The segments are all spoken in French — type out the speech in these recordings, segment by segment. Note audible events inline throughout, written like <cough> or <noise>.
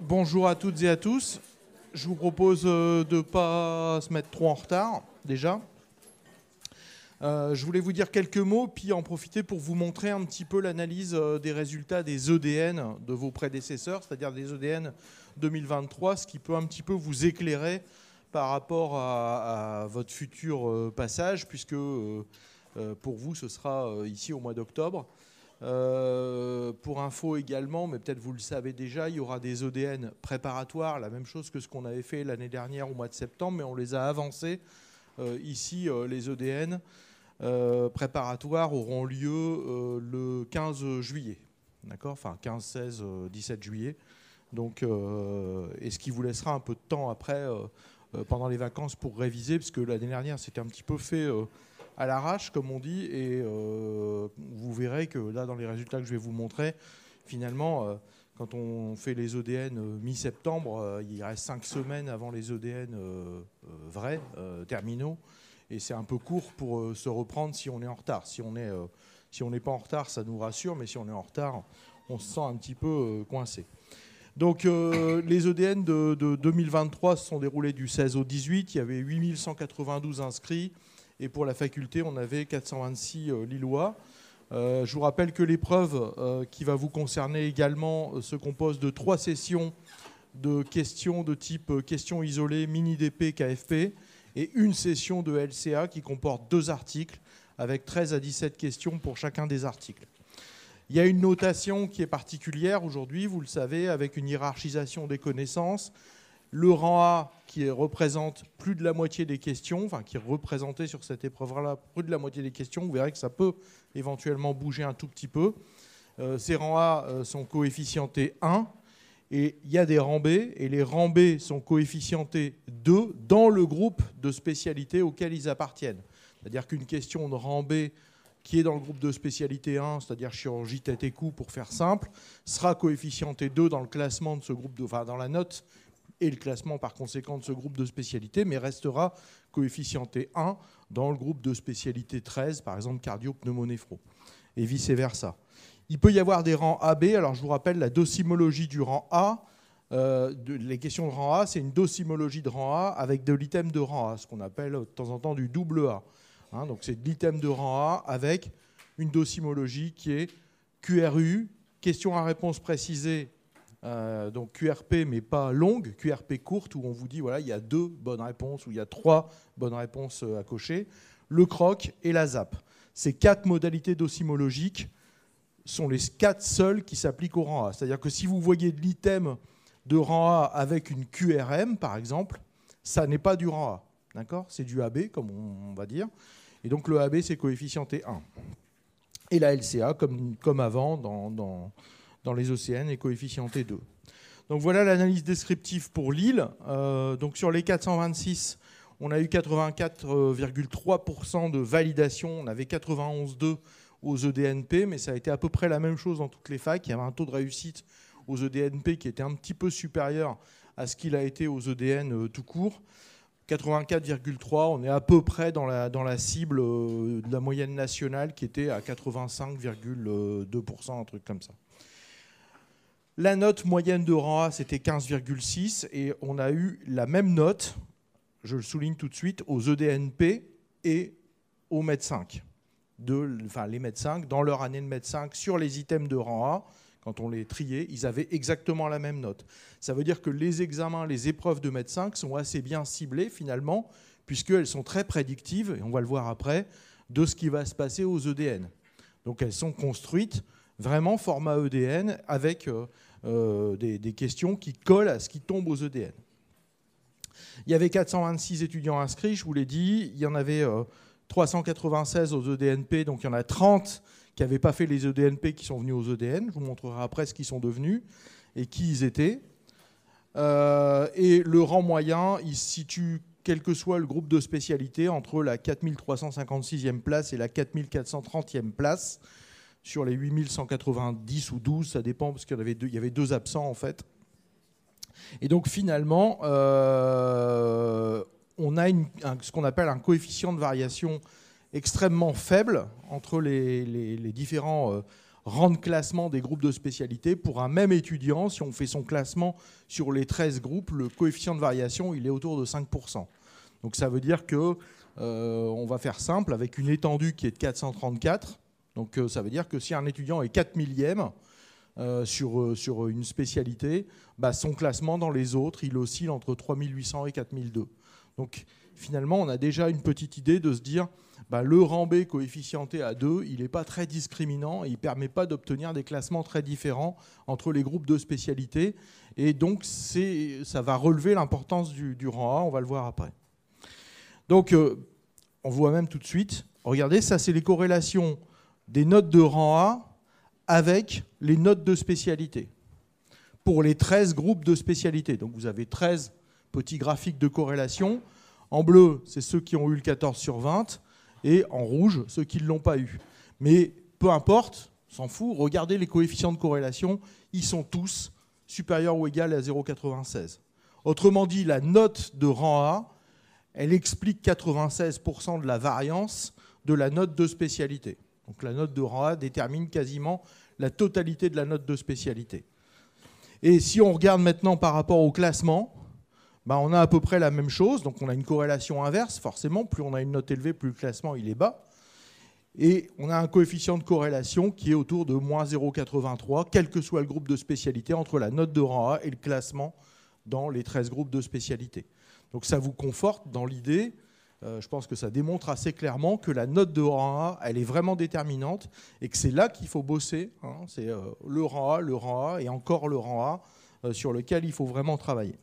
Bonjour à toutes et à tous. Je vous propose euh, de ne pas se mettre trop en retard déjà. Euh, je voulais vous dire quelques mots, puis en profiter pour vous montrer un petit peu l'analyse euh, des résultats des EDN de vos prédécesseurs, c'est-à-dire des EDN 2023, ce qui peut un petit peu vous éclairer par rapport à, votre futur passage, puisque pour vous, ce sera ici au mois d'octobre. Euh, pour info également, mais peut-être vous le savez déjà, il y aura des EDN préparatoires, la même chose que ce qu'on avait fait l'année dernière au mois de septembre, mais on les a avancés. Euh, ici, euh, les EDN préparatoires auront lieu le 15 juillet. D'accord? Enfin, 15, 16, 17 juillet. Donc, et ce qui vous laissera un peu de temps après, pendant les vacances, pour réviser, parce que l'année dernière, c'était un petit peu fait à l'arrache, comme on dit, et euh, vous verrez que là, dans les résultats que je vais vous montrer, finalement, euh, quand on fait les ODN euh, mi-septembre, il reste cinq semaines avant les ODN vrais, terminaux, et c'est un peu court pour se reprendre si on est en retard. Si on est si n'est pas en retard, ça nous rassure, mais si on est en retard, on se sent un petit peu coincé. Donc les ODN de, de, 2023 se sont déroulés du 16 au 18. Il y avait 8192 inscrits. Et pour la faculté, on avait 426 euh, Lillois. Euh, je vous rappelle que l'épreuve euh, qui va vous concerner également se compose de trois sessions de questions de type questions isolées, mini-DP, KFP, et une session de LCA qui comporte deux articles avec 13 à 17 questions pour chacun des articles. Il y a une notation qui est particulière aujourd'hui, vous le savez, avec une hiérarchisation des connaissances, le rang A qui représente plus de la moitié des questions, enfin qui est représenté sur cette épreuve-là plus de la moitié des questions, vous verrez que ça peut éventuellement bouger un tout petit peu. Euh, ces rangs A euh, sont coefficientés 1 et il y a des rangs B et les rangs B sont coefficientés 2 dans le groupe de spécialités auxquelles ils appartiennent. C'est-à-dire qu'une question de rang B qui est dans le groupe de spécialité 1, c'est-à-dire chirurgie tête et cou pour faire simple, sera coefficientée 2 dans le classement de ce groupe, de, enfin dans la note et le classement par conséquent de ce groupe de spécialité, mais restera coefficienté 1 dans le groupe de spécialité 13, par exemple cardio-pneumonéphro, et vice-versa. Il peut y avoir des rangs AB, alors je vous rappelle la docimologie du rang A. Euh, les questions de rang A, c'est une docimologie de rang A avec de l'item de rang A, ce qu'on appelle de temps en temps du double A. Hein, donc c'est de l'item de rang A avec une docimologie qui est QRU, question à réponse précisée euh, donc QRP, mais pas longue, QRP courte, où on vous dit, voilà, il y a deux bonnes réponses, ou il y a trois bonnes réponses euh, à cocher, le croc et la ZAP. Ces quatre modalités docimologiques sont les quatre seules qui s'appliquent au rang A. C'est-à-dire que si vous voyez de l'item de rang A avec une QRM, par exemple, ça n'est pas du rang A. D'accord? C'est du AB, comme on va dire. Et donc le AB, c'est coefficienté 1. Et la LCA, comme, comme avant, dans dans les océans et coefficienté 2. Donc voilà l'analyse descriptive pour Lille. Euh, donc sur les 426, on a eu 84,3% de validation. On avait 91,2 aux EDNP, mais ça a été à peu près la même chose dans toutes les facs. Il y avait un taux de réussite aux EDNP qui était un petit peu supérieur à ce qu'il a été aux EDN euh, tout court. 84,3, on est à peu près dans la, dans la cible euh, de la moyenne nationale qui était à 85,2%, un truc comme ça. La note moyenne de rang A, c'était 15,6 et on a eu la même note, je le souligne tout de suite, aux EDNP et aux. De, enfin, les médecins, dans leur année de médecin, sur les items de rang A, quand on les triait, ils avaient exactement la même note. Ça veut dire que les examens, les épreuves de médecins sont assez bien ciblées finalement, puisqu'elles sont très prédictives, et on va le voir après, de ce qui va se passer aux EDN. Donc elles sont construites vraiment format EDN avec euh, euh, des, questions qui collent à ce qui tombe aux EDN. Il y avait 426 étudiants inscrits, je vous l'ai dit. Il y en avait 396 euh, aux EDNP, donc il y en a 30 qui n'avaient pas fait les EDNP qui sont venus aux EDN. Je vous montrerai après ce qu'ils sont devenus et qui ils étaient. et le rang moyen, il se situe, quel que soit le groupe de spécialité, entre la 4356e place et la 4430e place sur les 8190 ou 12, ça dépend, parce qu'il y, avait deux, absents en fait. Et donc finalement, euh, on a ce qu'on appelle un coefficient de variation extrêmement faible entre les, différents euh, rang classement des groupes de spécialité. Pour un même étudiant, si on fait son classement sur les 13 groupes, le coefficient de variation, il est autour de 5%. Donc ça veut dire que euh, on va faire simple avec une étendue qui est de 434. Donc euh, ça veut dire que si un étudiant est 4 millième euh, sur, sur une spécialité, bah, son classement dans les autres, il oscille entre 3800 et 4002. Donc finalement, on a déjà une petite idée de se dire, bah, le rang B coefficienté à 2, il n'est pas très discriminant et il ne permet pas d'obtenir des classements très différents entre les groupes de spécialités. Et donc, ça va relever l'importance du, rang A, on va le voir après. Donc, euh, on voit même tout de suite, regardez, ça c'est les corrélations des notes de rang A avec les notes de spécialité pour les 13 groupes de spécialité. Donc vous avez 13 petits graphiques de corrélation. En bleu, c'est ceux qui ont eu le 14 sur 20, et en rouge, ceux qui ne l'ont pas eu. Mais peu importe, s'en fout, regardez les coefficients de corrélation, ils sont tous supérieurs ou égaux à 0,96. Autrement dit, la note de rang A, elle explique 96% de la variance de la note de spécialité. Donc la note de rang A détermine quasiment la totalité de la note de spécialité. Et si on regarde maintenant par rapport au classement, ben on a à peu près la même chose. Donc on a une corrélation inverse, forcément. Plus on a une note élevée, plus le classement il est bas. Et on a un coefficient de corrélation qui est autour de moins 0,83, quel que soit le groupe de spécialité, entre la note de rang A et le classement dans les 13 groupes de spécialité. Donc ça vous conforte dans l'idée, euh, je pense que ça démontre assez clairement que la note de rang A, elle est vraiment déterminante et que c'est là qu'il faut bosser. Hein. c'est euh, le rang A, le rang A et encore le rang A euh, sur lequel il faut vraiment travailler.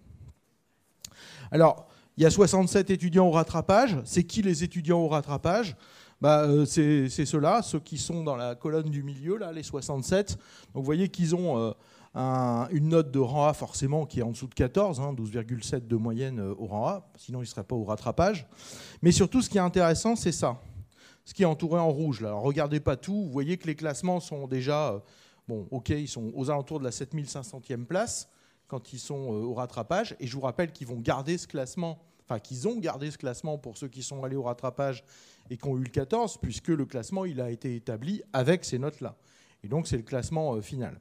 Alors, il y a 67 étudiants au rattrapage. C'est qui les étudiants au rattrapage? Bah, C'est ceux-là, ceux qui sont dans la colonne du milieu, là, les 67. Donc vous voyez qu'ils ont une note de rang A forcément qui est en dessous de 14, 12,7 hein, de moyenne euh, au rang A, sinon il ne serait pas au rattrapage. Mais surtout, ce qui est intéressant, c'est ça, ce qui est entouré en rouge. Là. Alors, regardez pas tout, vous voyez que les classements sont déjà, euh, bon, ok, ils sont aux alentours de la 7500e place quand ils sont euh, au rattrapage, et je vous rappelle qu'ils vont garder ce classement, enfin qu'ils ont gardé ce classement pour ceux qui sont allés au rattrapage et qui ont eu le 14, puisque le classement il a été établi avec ces notes-là. Et donc c'est le classement final.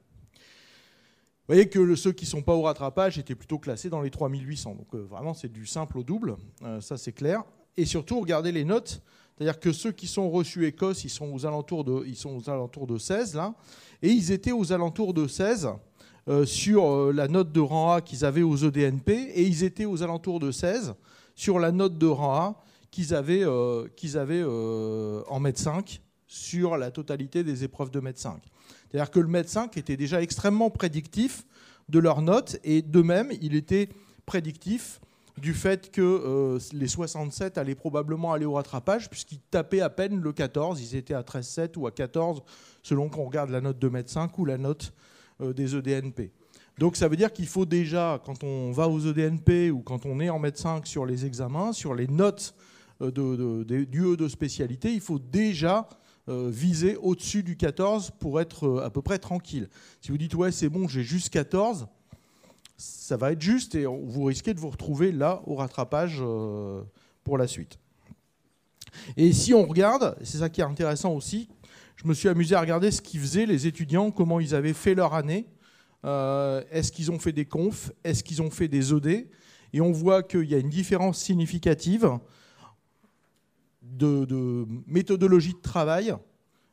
Vous voyez que ceux qui ne sont pas au rattrapage étaient plutôt classés dans les 3800. Donc euh, vraiment, c'est du simple au double, euh, ça c'est clair. Et surtout, regardez les notes. C'est-à-dire que ceux qui sont reçus Écosse, ils sont aux alentours de, ils sont aux alentours de 16, là. Et ils étaient aux alentours de 16 euh, sur la note de rang A qu'ils avaient aux EDNP. Et ils étaient aux alentours de 16 sur la note de rang A qu'ils avaient, qu'ils avaient en mètre 5 sur la totalité des épreuves de mètre 5. C'est-à-dire que le médecin était déjà extrêmement prédictif de leurs notes et de même, il était prédictif du fait que euh, les 67 allaient probablement aller au rattrapage puisqu'ils tapaient à peine le 14, ils étaient à 13,7 ou à 14 selon qu'on regarde la note de médecin ou la note euh, des EDNP. Donc ça veut dire qu'il faut déjà, quand on va aux EDNP ou quand on est en médecin sur les examens, sur les notes euh, du E de spécialité, il faut déjà viser au-dessus du 14 pour être euh, à peu près tranquille. Si vous dites ouais c'est bon j'ai juste 14, ça va être juste et vous risquez de vous retrouver là au rattrapage euh, pour la suite. Et si on regarde, c'est ça qui est intéressant aussi, je me suis amusé à regarder ce qu'ils faisaient les étudiants, comment ils avaient fait leur année. Est-ce qu'ils ont fait des confs? Est-ce qu'ils ont fait des ED Et on voit qu'il y a une différence significative de, méthodologie de travail.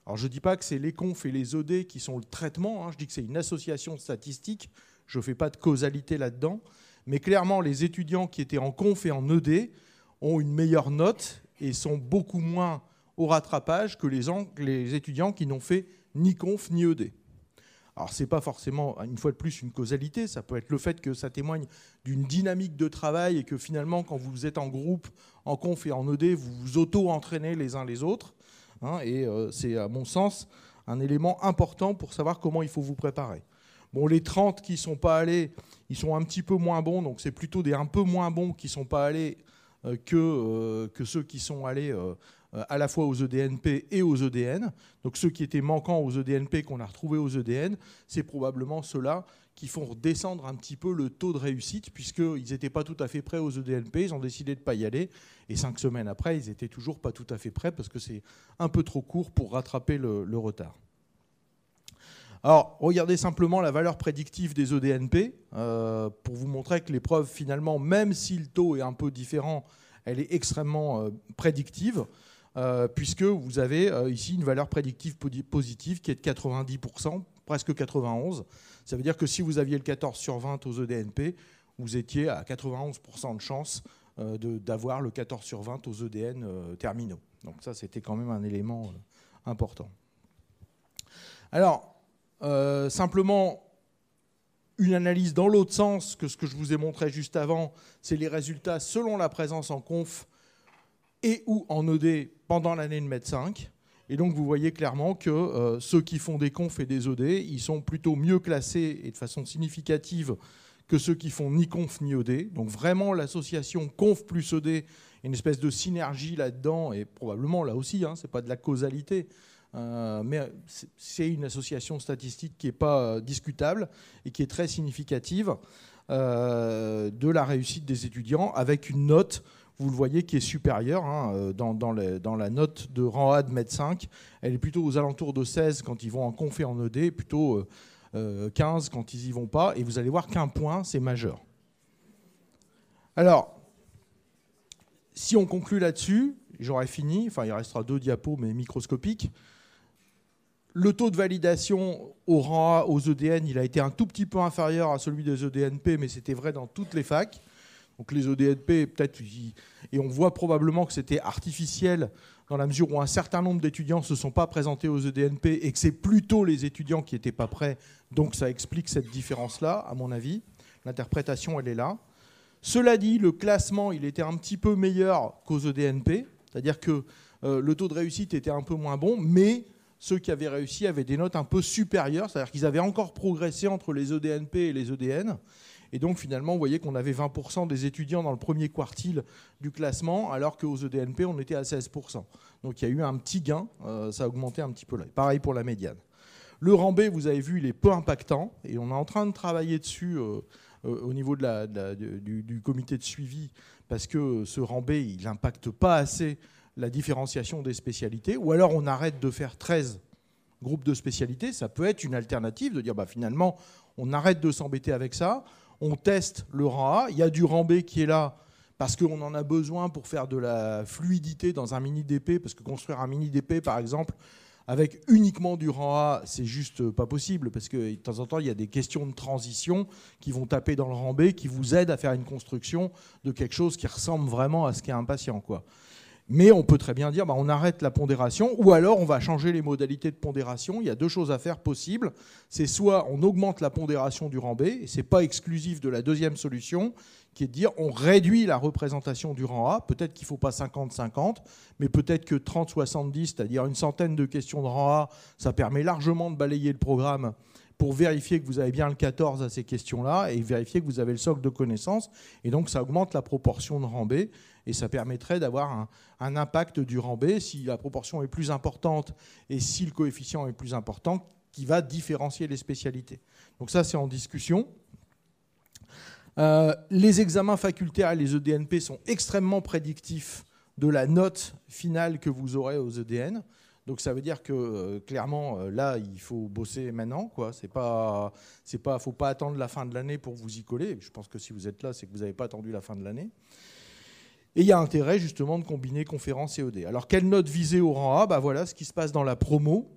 Alors je ne dis pas que c'est les confs et les OD qui sont le traitement, hein. je dis que c'est une association statistique, je ne fais pas de causalité là-dedans, mais clairement les étudiants qui étaient en conf et en ED ont une meilleure note et sont beaucoup moins au rattrapage que les, les étudiants qui n'ont fait ni conf ni ED. Alors ce n'est pas forcément, une fois de plus, une causalité, ça peut être le fait que ça témoigne d'une dynamique de travail et que finalement, quand vous êtes en groupe, en conf et en ED, vous vous auto-entraînez les uns les autres. Hein, et euh, c'est, à mon sens, un élément important pour savoir comment il faut vous préparer. Bon, les 30 qui ne sont pas allés, ils sont un petit peu moins bons, donc c'est plutôt des un peu moins bons qui ne sont pas allés euh, que, euh, que ceux qui sont allés à la fois aux EDNP et aux EDN. Donc ceux qui étaient manquants aux EDNP qu'on a retrouvés aux EDN, c'est probablement ceux-là qui font redescendre un petit peu le taux de réussite, puisqu'ils n'étaient pas tout à fait prêts aux EDNP, ils ont décidé de ne pas y aller, et cinq semaines après, ils n'étaient toujours pas tout à fait prêts, parce que c'est un peu trop court pour rattraper le, retard. Alors, regardez simplement la valeur prédictive des EDNP euh, pour vous montrer que l'épreuve, finalement, même si le taux est un peu différent, elle est extrêmement euh, prédictive, euh, puisque vous avez ici une valeur prédictive positive qui est de 90%, presque 91%. Ça veut dire que si vous aviez le 14 sur 20 aux EDNP, vous étiez à 91% de chance d'avoir le 14 sur 20 aux EDN terminaux. Donc ça, c'était quand même un élément important. Alors, euh, simplement, une analyse dans l'autre sens que ce que je vous ai montré juste avant, c'est les résultats selon la présence en conf et ou en ED pendant l'année de MED 5. Et donc vous voyez clairement que euh, ceux qui font des confs et des ED, ils sont plutôt mieux classés et de façon significative que ceux qui font ni conf ni ED. Donc vraiment l'association conf plus ED, une espèce de synergie là-dedans, et probablement là aussi, hein, ce n'est pas de la causalité, euh, mais c'est une association statistique qui n'est pas euh, discutable et qui est très significative de la réussite des étudiants avec une note, vous le voyez, qui est supérieure. Hein, dans, dans, la note de rang A de MED 5, elle est plutôt aux alentours de 16 quand ils vont en conf et en ED, plutôt 15 quand ils n'y vont pas. Et vous allez voir qu'un point, c'est majeur. Alors, si on conclut là-dessus, j'aurais fini, enfin il restera deux diapos mais microscopiques. Le taux de validation au rang A, aux EDN, il a été un tout petit peu inférieur à celui des EDNP, mais c'était vrai dans toutes les facs. Donc les EDNP, peut-être, et on voit probablement que c'était artificiel dans la mesure où un certain nombre d'étudiants ne se sont pas présentés aux EDNP et que c'est plutôt les étudiants qui n'étaient pas prêts. Donc ça explique cette différence-là, à mon avis. L'interprétation, elle est là. Cela dit, le classement, il était un petit peu meilleur qu'aux EDNP, c'est-à-dire que euh, le taux de réussite était un peu moins bon, mais ceux qui avaient réussi avaient des notes un peu supérieures, c'est-à-dire qu'ils avaient encore progressé entre les EDNP et les EDN. Et donc finalement, vous voyez qu'on avait 20% des étudiants dans le premier quartile du classement, alors qu'aux EDNP, on était à 16%. Donc il y a eu un petit gain, euh, ça a augmenté un petit peu là. Pareil pour la médiane. Le rang B, vous avez vu, il est peu impactant, et on est en train de travailler dessus euh, euh, au niveau de la, du, comité de suivi, parce que ce rang B, il n'impacte pas assez la différenciation des spécialités, ou alors on arrête de faire 13 groupes de spécialités, ça peut être une alternative de dire bah, finalement on arrête de s'embêter avec ça, on teste le rang A, il y a du rang B qui est là parce qu'on en a besoin pour faire de la fluidité dans un mini DP, parce que construire un mini DP par exemple avec uniquement du rang A, c'est juste pas possible, parce que de temps en temps, il y a des questions de transition qui vont taper dans le rang B, qui vous aident à faire une construction de quelque chose qui ressemble vraiment à ce qu'est un patient. Quoi. Mais on peut très bien dire, bah, on arrête la pondération, ou alors on va changer les modalités de pondération. Il y a deux choses à faire possibles. C'est soit on augmente la pondération du rang B, et ce n'est pas exclusif de la deuxième solution, qui est de dire on réduit la représentation du rang A. Peut-être qu'il ne faut pas 50-50, mais peut-être que 30-70, c'est-à-dire une centaine de questions de rang A, ça permet largement de balayer le programme pour vérifier que vous avez bien le 14 à ces questions-là et vérifier que vous avez le socle de connaissances. Et donc ça augmente la proportion de rang B et ça permettrait d'avoir un, impact du rang B si la proportion est plus importante et si le coefficient est plus important qui va différencier les spécialités. Donc ça, c'est en discussion. Euh, les examens facultaires et les EDNP sont extrêmement prédictifs de la note finale que vous aurez aux EDN. Donc ça veut dire que euh, clairement euh, là il faut bosser maintenant quoi. C'est pas c'est pas faut pas attendre la fin de l'année pour vous y coller. Je pense que si vous êtes là c'est que vous n'avez pas attendu la fin de l'année. Et il y a intérêt justement de combiner conférence et ED. Alors quelle note viser au rang A? Bah, Voilà ce qui se passe dans la promo.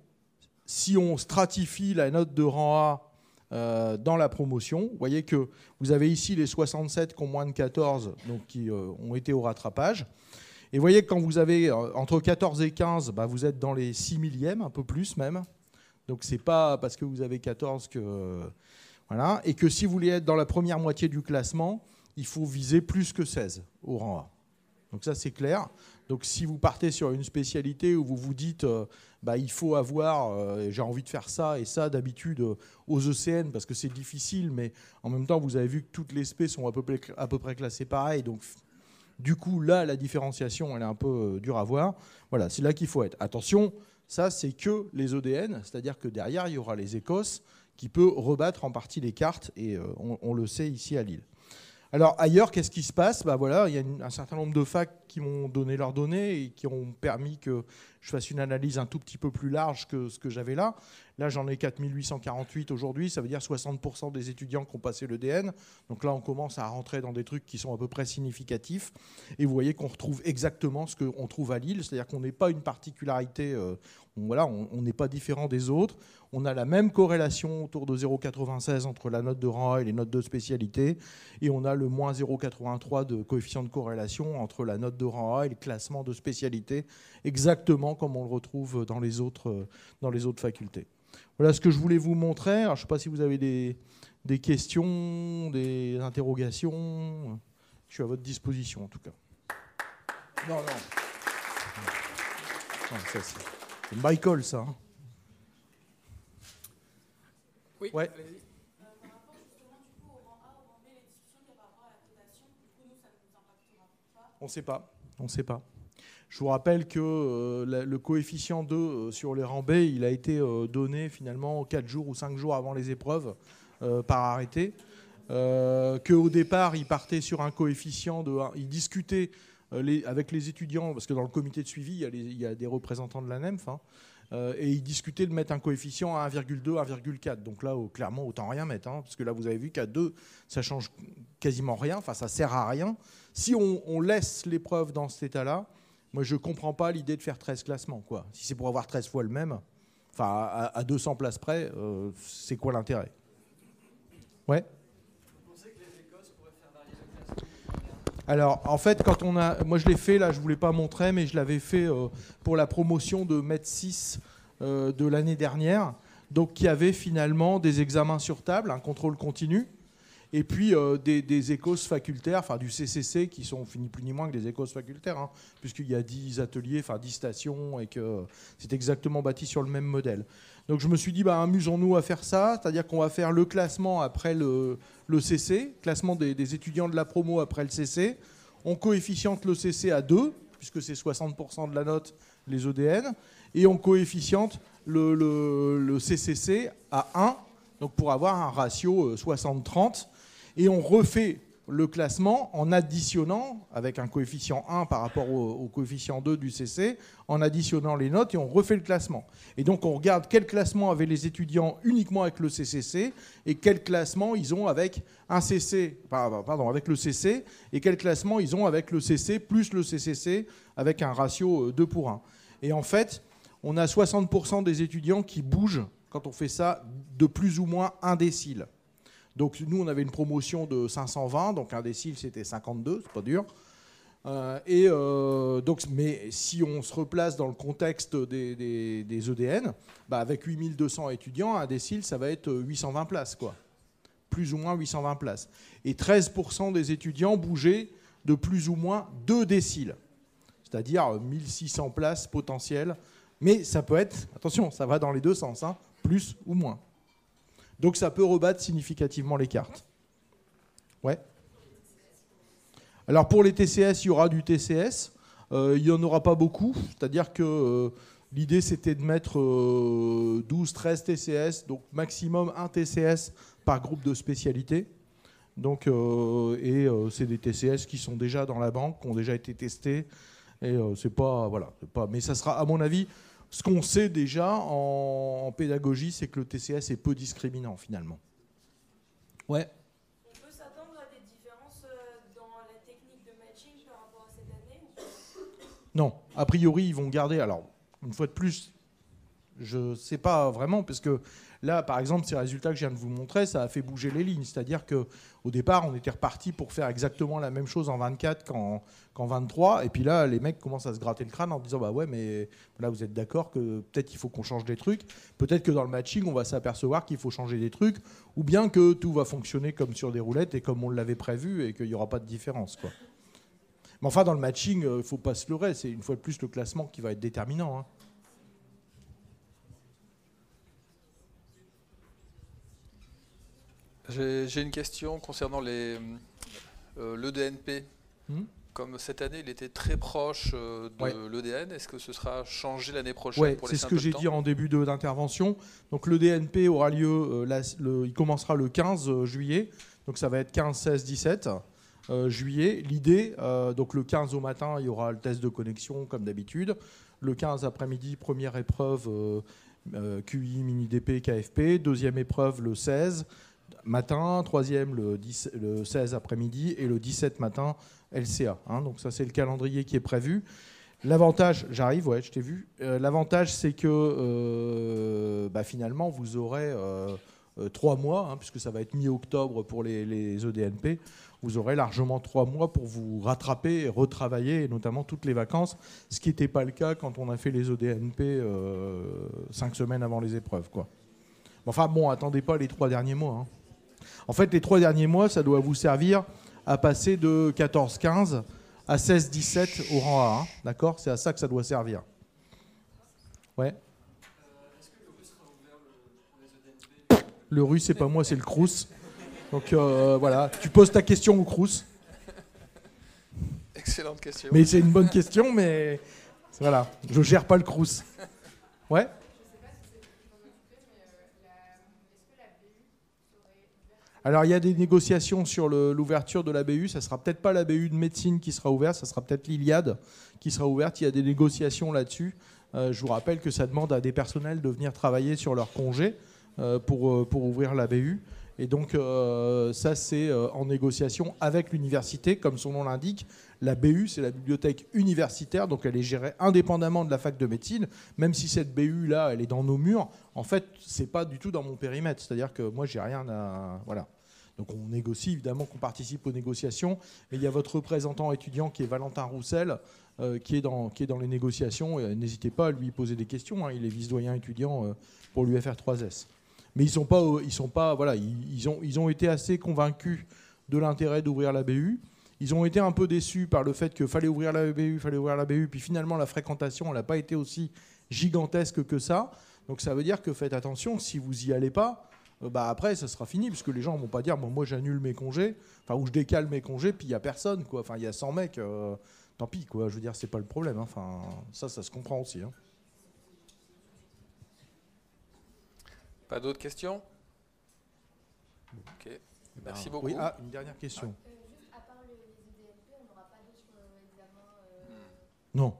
Si on stratifie la note de rang A euh, dans la promotion, vous voyez que vous avez ici les 67 qui ont moins de 14, donc qui ont été au rattrapage. Et vous voyez que quand vous avez euh, entre 14 et 15, bah, vous êtes dans les 6 millièmes, un peu plus même. Donc c'est pas parce que vous avez 14 que... voilà. Et que si vous voulez être dans la première moitié du classement, il faut viser plus que 16 au rang A. Donc ça, c'est clair. Donc si vous partez sur une spécialité où vous vous dites, euh, bah, il faut avoir, euh, j'ai envie de faire ça et ça d'habitude euh, aux ECN parce que c'est difficile, mais en même temps, vous avez vu que toutes les spé sont à peu près, à peu près classées pareil. Donc du coup, là, la différenciation, elle est un peu dure à voir. Voilà, c'est là qu'il faut être. Attention, ça, c'est que les ODN, c'est-à-dire que derrière, il y aura les Écosses qui peut rebattre en partie les cartes, et on, on le sait ici à Lille. Alors ailleurs, qu'est-ce qui se passe? Bah, voilà, Il y a un certain nombre de facs qui m'ont donné leurs données et qui ont permis que je fasse une analyse un tout petit peu plus large que ce que j'avais là. Là, j'en ai 4848 aujourd'hui, ça veut dire 60% des étudiants qui ont passé l'EDN. Donc là, on commence à rentrer dans des trucs qui sont à peu près significatifs. Et vous voyez qu'on retrouve exactement ce qu'on trouve à Lille, c'est-à-dire qu'on n'est pas une particularité, euh, voilà, on n'est pas différent des autres. On a la même corrélation autour de 0,96 entre la note de rang A et les notes de spécialité. Et on a le moins 0,83 de coefficient de corrélation entre la note de rang A et le classement de spécialité, exactement comme on le retrouve dans les autres, facultés. Voilà ce que je voulais vous montrer. je ne sais pas si vous avez des, questions, des interrogations. Je suis à votre disposition en tout cas. Non, non. C'est une Michael, ça. Hein. Oui. Ouais. On ne sait pas. On ne sait pas. Je vous rappelle que euh, le coefficient 2 euh, sur les rangs B, il a été euh, donné finalement 4 jours ou 5 jours avant les épreuves par arrêté. Qu'au départ, il partait sur un coefficient de 1. Il discutait avec les étudiants, parce que dans le comité de suivi, il y a, des représentants de la NEMF, hein, et il discutait de mettre un coefficient à 1,2, 1,4. Donc là, clairement, autant rien mettre, hein, parce que là, vous avez vu qu'à 2, ça change quasiment rien, enfin, ça sert à rien. Si on, laisse l'épreuve dans cet état-là, moi, je ne comprends pas l'idée de faire 13 classements. Quoi. Si c'est pour avoir 13 fois le même, enfin, à, 200 places près, euh, c'est quoi l'intérêt? Ouais? Alors, en fait, quand on a, moi je l'ai fait là, je voulais pas montrer, mais je l'avais fait euh, pour la promotion de Met 6 euh, de l'année dernière, donc qui avait finalement des examens sur table, un contrôle continu, et puis euh, des, des, facultaires, enfin du CCC, qui sont ni plus ni moins que des écos facultaires, hein, puisqu'il y a 10 ateliers, enfin 10 stations, et que c'est exactement bâti sur le même modèle. Donc je me suis dit, bah, amusons-nous à faire ça, c'est-à-dire qu'on va faire le classement après le, le CC, classement des, étudiants de la promo après le CC. On coefficiente le CC à 2, puisque c'est 60% de la note, les EDN, et on coefficiente le, le, le CCC à 1, donc pour avoir un ratio 60-30. Et on refait le classement en additionnant, avec un coefficient 1 par rapport au, coefficient 2 du CC, en additionnant les notes et on refait le classement. Et donc on regarde quel classement avaient les étudiants uniquement avec le CCC et quel classement ils ont avec un pardon, avec le CC et quel classement ils ont avec le CC plus le CCC avec un ratio 2 euh, pour 1. Et en fait, on a 60% des étudiants qui bougent quand on fait ça de plus ou moins un décile. Donc nous, on avait une promotion de 520, donc un décile, c'était 52, c'est pas dur. Euh, euh, mais si on se replace dans le contexte des, des, EDN, bah avec 8200 étudiants, un décile, ça va être 820 places, quoi. Plus ou moins 820 places. Et 13% des étudiants bougeaient de plus ou moins 2 déciles, c'est-à-dire 1600 places potentielles. Mais ça peut être, attention, ça va dans les deux sens, hein, plus ou moins. Donc ça peut rebattre significativement les cartes. Ouais. Alors pour les TCS, il y aura du TCS. Euh, il n'y en aura pas beaucoup. C'est-à-dire que euh, l'idée c'était de mettre 12, 13 TCS, donc maximum un TCS par groupe de spécialité. Donc, euh, et c'est des TCS qui sont déjà dans la banque, qui ont déjà été testés. Et c'est pas, voilà, pas, mais ça sera, à mon avis, ce qu'on sait déjà en, pédagogie, c'est que le TCS est peu discriminant finalement. Ouais. On peut s'attendre à des différences euh, dans la technique de matching par rapport à cette année Non, a priori, ils vont garder. Alors, une fois de plus, je ne sais pas vraiment, parce que Là, par exemple, ces résultats que je viens de vous montrer, ça a fait bouger les lignes. C'est-à-dire qu'au départ, on était reparti pour faire exactement la même chose en 24 qu'en 23. Et puis là, les mecs commencent à se gratter le crâne en disant Bah ouais, mais là, vous êtes d'accord que peut-être il faut qu'on change des trucs. Peut-être que dans le matching, on va s'apercevoir qu'il faut changer des trucs. Ou bien que tout va fonctionner comme sur des roulettes et comme on l'avait prévu et qu'il n'y aura pas de différence. Quoi. Mais enfin, dans le matching, il euh, ne faut pas se leurrer. C'est une fois de plus le classement qui va être déterminant. Hein. J'ai une question concernant les euh, l'EDNP. Hmm Comme cette année, il était très proche euh, de l'EDN, est-ce que ce sera changé l'année prochaine ouais, C'est ce que j'ai dit en début d'intervention. Donc l'EDNP aura lieu, euh, il commencera le 15 juillet, donc ça va être 15, 16, 17. juillet. L'idée, donc le 15 au matin, il y aura le test de connexion comme d'habitude. Le 15 après-midi, première épreuve QI, mini DP, KFP. Deuxième épreuve le 16 matin, troisième le, le 16 après-midi et le 17 matin LCA. Hein. donc ça c'est le calendrier qui est prévu. L'avantage, j'arrive, ouais, je t'ai vu. Euh, l'avantage, c'est que euh, bah, finalement, vous aurez euh, trois mois, hein, puisque ça va être mi-octobre pour les, EDNP. E vous aurez largement trois mois pour vous rattraper et retravailler, et notamment toutes les vacances, ce qui n'était pas le cas quand on a fait les EDNP cinq semaines avant les épreuves. Quoi. Enfin bon, attendez pas les trois derniers mois. Hein. En fait, les trois derniers mois, ça doit vous servir à passer de 14-15 à 16-17 au rang A. Hein. D'accord? C'est à ça que ça doit servir. Ouais. Le russe, c'est pas moi, c'est le Crous. Donc euh, voilà, tu poses ta question au Crous. Excellente question. Mais c'est une bonne question, mais voilà, je gère pas le Crous. Ouais? Alors il y a des négociations sur l'ouverture de la BU. Ça sera peut-être pas la BU de médecine qui sera ouverte, ça sera peut-être l'Iliade qui sera ouverte. Il y a des négociations là-dessus. Euh, je vous rappelle que ça demande à des personnels de venir travailler sur leur congé euh, pour, euh, pour ouvrir la BU. Et donc ça, c'est en négociation avec l'université, comme son nom l'indique. La BU, c'est la bibliothèque universitaire, donc elle est gérée indépendamment de la fac de médecine. Même si cette BU-là, elle est dans nos murs, en fait, c'est pas du tout dans mon périmètre. C'est-à-dire que moi, j'ai rien à... Voilà. Donc on négocie, évidemment qu'on participe aux négociations. Et il y a votre représentant étudiant qui est Valentin Roussel, euh, qui, est dans, qui est dans les négociations. N'hésitez pas à lui poser des questions. Hein. Il est vice-doyen étudiant euh, pour l'UFR3S. Mais ils sont pas, ils sont pas, voilà, ils, ont, ils ont été assez convaincus de l'intérêt d'ouvrir la BU. Ils ont été un peu déçus par le fait qu'il fallait ouvrir la BU, fallait ouvrir la BU, puis finalement la fréquentation, n'a pas été aussi gigantesque que ça. Donc ça veut dire que faites attention, si vous y allez pas, euh, bah après ça sera fini puisque les gens vont pas dire moi j'annule mes congés enfin ou je décale mes congés puis il y a personne quoi. Enfin il y a 100 mecs euh, tant pis quoi. Je veux dire c'est pas le problème hein. enfin ça ça se comprend aussi hein. pas d'autres questions? Ok. Merci ben, beaucoup. oui ah, une dernière question. Non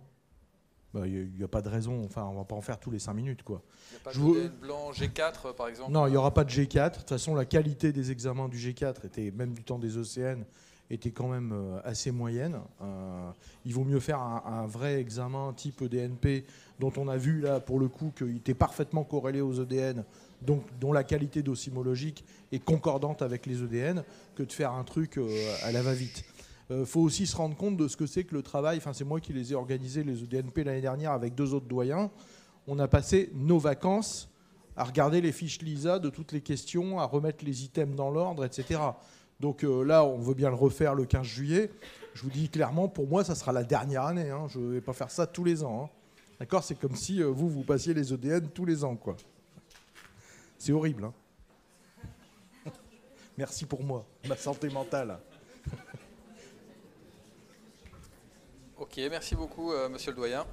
il bah, n'y a, pas de raison, enfin, on va pas en faire tous les 5 minutes. Quoi. Il n'y a pas de blanc G4 par exemple Non, il n'y aura pas de G4. De toute façon, la qualité des examens du G4 était, même du temps des ECN, était quand même euh, assez moyenne. Euh, il vaut mieux faire un, vrai examen type EDNP, dont on a vu là pour le coup qu'il était parfaitement corrélé aux EDN, donc dont la qualité docimologique est concordante avec les EDN, que de faire un truc euh, à la va-vite. Il euh, faut aussi se rendre compte de ce que c'est que le travail. Enfin, c'est moi qui les ai organisés, les EDNP, l'année dernière, avec deux autres doyens. On a passé nos vacances à regarder les fiches LISA de toutes les questions, à remettre les items dans l'ordre, etc. Donc euh, là, on veut bien le refaire le 15 juillet. Je vous dis clairement, pour moi, ça sera la dernière année. Hein. Je ne vais pas faire ça tous les ans. Hein. D'accord? C'est comme si euh, vous, vous passiez les EDN tous les ans. quoi. C'est horrible. Hein. <laughs> Merci pour moi, ma santé mentale. Ok, merci beaucoup, euh, monsieur le doyen.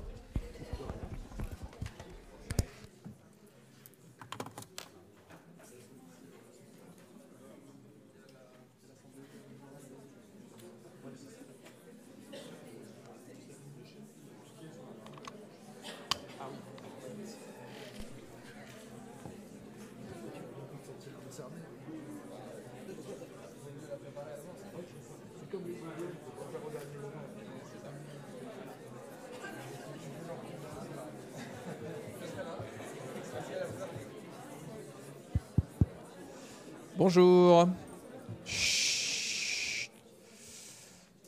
Bonjour.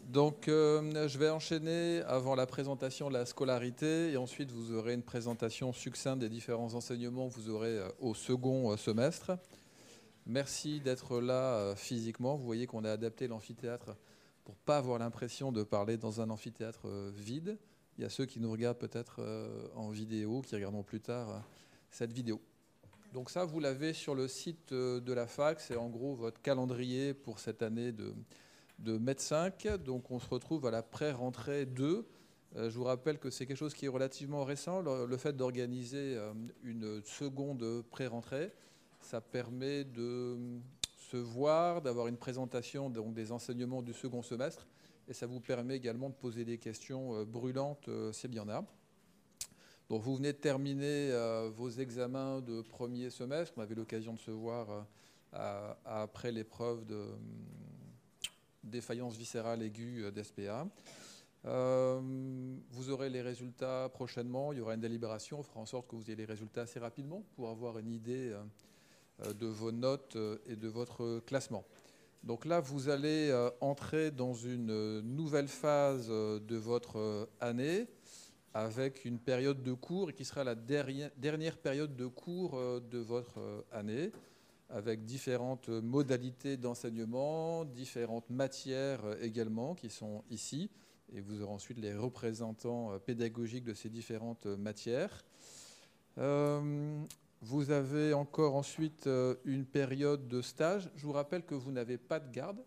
Donc, euh, je vais enchaîner avant la présentation de la scolarité et ensuite vous aurez une présentation succincte des différents enseignements que vous aurez euh, au second euh, semestre. Merci d'être là physiquement. Vous voyez qu'on a adapté l'amphithéâtre pour pas avoir l'impression de parler dans un amphithéâtre vide. Il y a ceux qui nous regardent peut-être en vidéo, qui regarderont plus tard cette vidéo. Donc ça, vous l'avez sur le site euh, de la fac. C'est en gros votre calendrier pour cette année de, de Med 5. Donc on se retrouve à la pré-rentrée 2. Euh, je vous rappelle que c'est quelque chose qui est relativement récent, le, fait d'organiser euh, une seconde pré-rentrée. Ça permet de se voir, d'avoir une présentation des enseignements du second semestre. Et ça vous permet également de poser des questions brûlantes, s'il y en a. Donc vous venez de terminer vos examens de premier semestre. On avait l'occasion de se voir après l'épreuve de hum, défaillance viscérale aiguë d'SPA. Euh, vous aurez les résultats prochainement, il y aura une délibération, on fera en sorte que vous ayez les résultats assez rapidement pour avoir une idée euh, de vos notes euh, et de votre classement. Donc là, vous allez entrer dans une nouvelle phase de votre année avec une période de cours qui sera la dernière période de cours de votre année avec différentes modalités d'enseignement, différentes matières également qui sont ici et vous aurez ensuite les représentants euh, pédagogiques de ces différentes euh, matières. Euh, vous avez encore ensuite une période de stage. Je vous rappelle que vous n'avez pas de garde.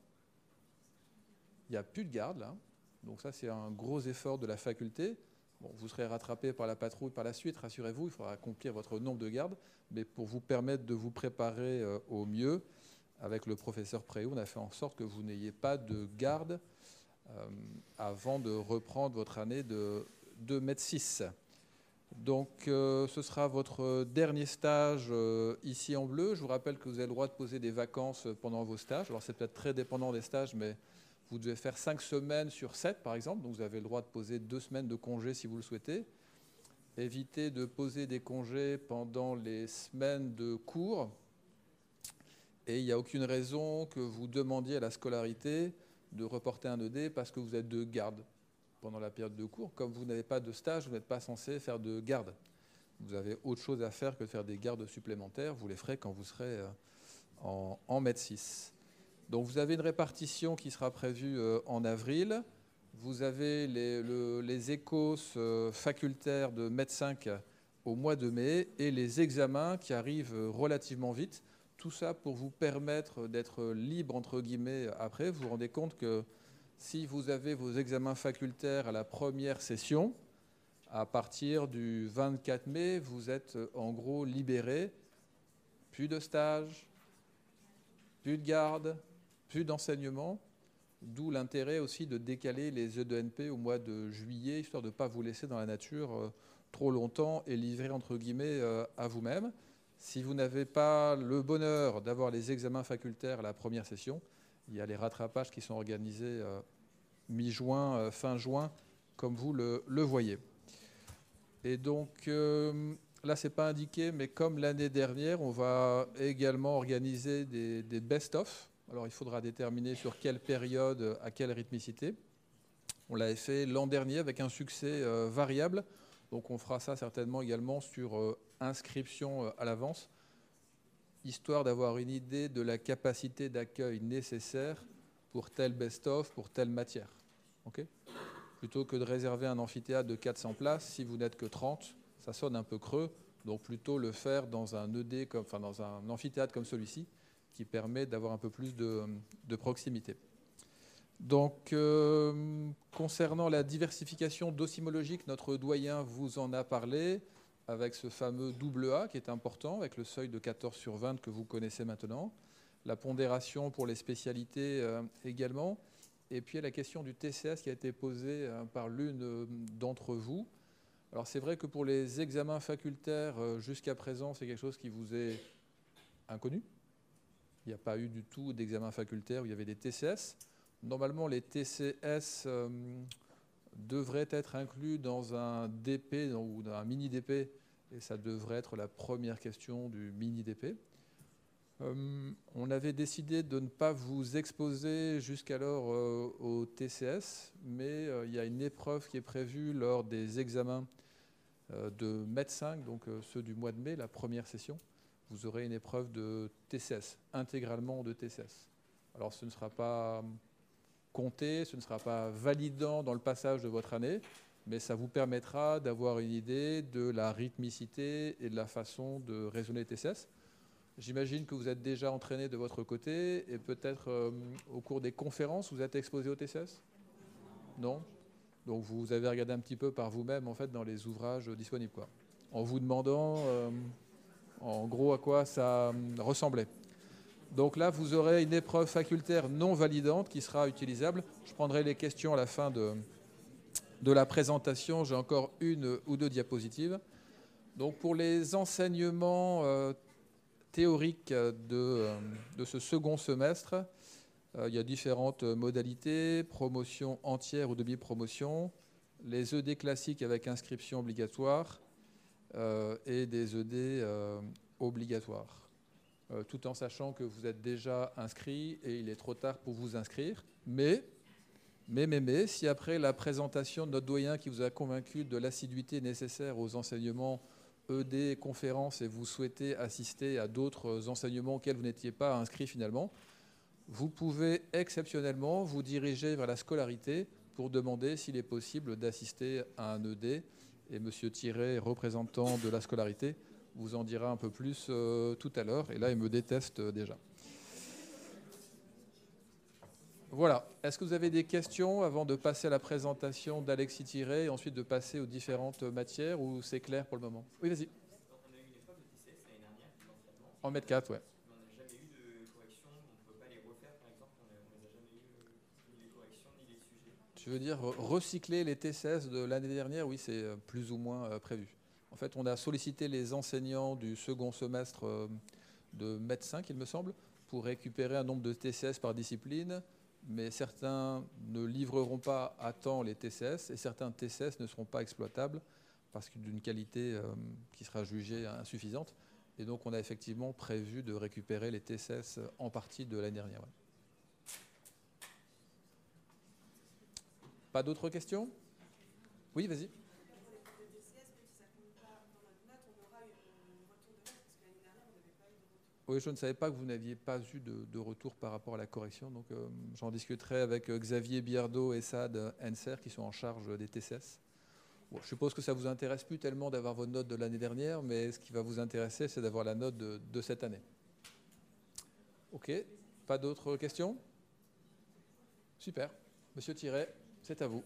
Il n'y a plus de garde là. Donc ça, c'est un gros effort de la faculté. Vous serez rattrapé par la patrouille par la suite, rassurez-vous, il faudra accomplir votre nombre de gardes. Mais pour vous permettre de vous préparer au mieux, avec le professeur Préau, on a fait en sorte que vous n'ayez pas de garde euh, avant de reprendre votre année de 2 mètres 6. Donc euh, ce sera votre dernier stage euh, ici en bleu. Je vous rappelle que vous avez le droit de poser des vacances pendant vos stages. Alors c'est peut-être très dépendant des stages, mais vous devez faire 5 semaines sur 7 par exemple. Donc vous avez le droit de poser 2 semaines de congés si vous le souhaitez. Évitez de poser des congés pendant les semaines de cours. Et il n'y a aucune raison que vous demandiez à la scolarité de reporter un ED parce que vous êtes de garde pendant la période de cours. Comme vous n'avez pas de stage, vous n'êtes pas censé faire de garde. Vous avez autre chose à faire que de faire des gardes supplémentaires. Vous les ferez quand vous serez euh, en, en 6. Donc vous avez une répartition qui sera prévue euh, en avril. Vous avez les, les échos euh, facultaires de MED 5 au mois de mai et les examens qui arrivent relativement vite. Tout ça pour vous permettre d'être libre, entre guillemets, après. Vous vous rendez compte que si vous avez vos examens facultaires à la première session, à partir du 24 mai, vous êtes en gros libéré. Plus de stage, plus de garde, plus d'enseignement. D'où l'intérêt aussi de décaler les E2NP au mois de juillet, histoire de ne pas vous laisser dans la nature euh, trop longtemps et livrer entre guillemets euh, à vous-même. Si vous n'avez pas le bonheur d'avoir les examens facultaires à la première session, il y a les rattrapages qui sont organisés euh, mi-juin, fin juin, comme vous le, voyez. Et donc, là, ce n'est pas indiqué, mais comme l'année dernière, on va également organiser des, des best-of. Alors, il faudra déterminer sur quelle période, à quelle rythmicité. On l'avait fait l'an dernier avec un succès variable. Donc, on fera ça certainement également sur inscription euh, à l'avance, histoire d'avoir une idée de la capacité d'accueil nécessaire pour tel best-of, pour telle matière. plutôt que de réserver un amphithéâtre de 400 places, si vous n'êtes que 30, ça sonne un peu creux, donc plutôt le faire dans un ED, comme, enfin dans un amphithéâtre comme celui-ci, qui permet d'avoir un peu plus de, proximité. Donc, euh, concernant la diversification docimologique, notre doyen vous en a parlé avec ce fameux double A qui est important, avec le seuil de 14 sur 20 que vous connaissez maintenant, la pondération pour les spécialités euh, également, et puis la question du TCS qui a été posée euh, par l'une d'entre vous. Alors c'est vrai que pour les examens facultaires, jusqu'à présent, c'est quelque chose qui vous est inconnu. Il n'y a pas eu du tout d'examen facultaire où il y avait des TCS. Normalement, les TCS devrait être inclus dans un DP ou dans un mini DP, et ça devrait être la première question du mini DP. Euh, on avait décidé de ne pas vous exposer jusqu'alors euh, au TCS, mais euh, il y a une épreuve qui est prévue lors des examens de MED5, donc ceux du mois de mai, la première session. Vous aurez une épreuve de TCS, intégralement de TCS. Alors ce ne sera pas compter, ce ne sera pas validant dans le passage de votre année, mais ça vous permettra d'avoir une idée de la rythmicité et de la façon de raisonner TCS. J'imagine que vous êtes déjà entraîné de votre côté et peut-être euh, au cours des conférences, vous êtes exposé au TCS Non? Donc vous avez regardé un petit peu par vous-même en fait dans les ouvrages disponibles, quoi, en vous demandant euh, en gros à quoi ça euh, ressemblait. Donc là, vous aurez une épreuve facultaire non validante qui sera utilisable. Je prendrai les questions à la fin de, de la présentation. J'ai encore une ou deux diapositives. Donc pour les enseignements euh, théoriques de, euh, de, ce second semestre, euh, il y a différentes modalités, promotion entière ou demi-promotion, les ED classiques avec inscription obligatoire et des ED obligatoires. tout en sachant que vous êtes déjà inscrit et il est trop tard pour vous inscrire. Mais mais, mais, mais, si après la présentation de notre doyen qui vous a convaincu de l'assiduité nécessaire aux enseignements ED, conférences, et vous souhaitez assister à d'autres enseignements auxquels vous n'étiez pas inscrit finalement, vous pouvez exceptionnellement vous diriger vers la scolarité pour demander s'il est possible d'assister à un ED. Et M. Thierry, représentant de la scolarité, vous en dira un peu plus euh, tout à l'heure. Et là, il me déteste déjà. Voilà. Est-ce que vous avez des questions avant de passer à la présentation d'Alexis Tiré et ensuite de passer aux différentes matières ou c'est clair pour le moment? Oui, vas-y. En mètre 4, ouais. On n'a jamais eu de correction, on ne peut pas les refaire par exemple, on n'a jamais eu ni les corrections ni les sujets. Tu veux dire recycler les TCS de l'année dernière Oui, c'est euh, plus ou moins euh, prévu. En fait, on a sollicité les enseignants du second semestre euh, de médecin, il me semble, pour récupérer un nombre de TCS par discipline mais certains ne livreront pas à temps les TCS et certains TCS ne seront pas exploitables parce que d'une qualité qui sera jugée insuffisante. Et donc on a effectivement prévu de récupérer les TCS en partie de l'année dernière. Pas d'autres questions? Oui, vas-y. Oui, je ne savais pas que vous n'aviez pas eu de, retour par rapport à la correction. Donc, euh, j'en discuterai avec euh, Xavier Biardo et Sad Enser qui sont en charge des TCS. je suppose que ça ne vous intéresse plus tellement d'avoir votre note de l'année dernière, mais ce qui va vous intéresser, c'est d'avoir la note de, de, cette année. OK. Pas d'autres questions? Super. Monsieur Thierry, c'est à vous.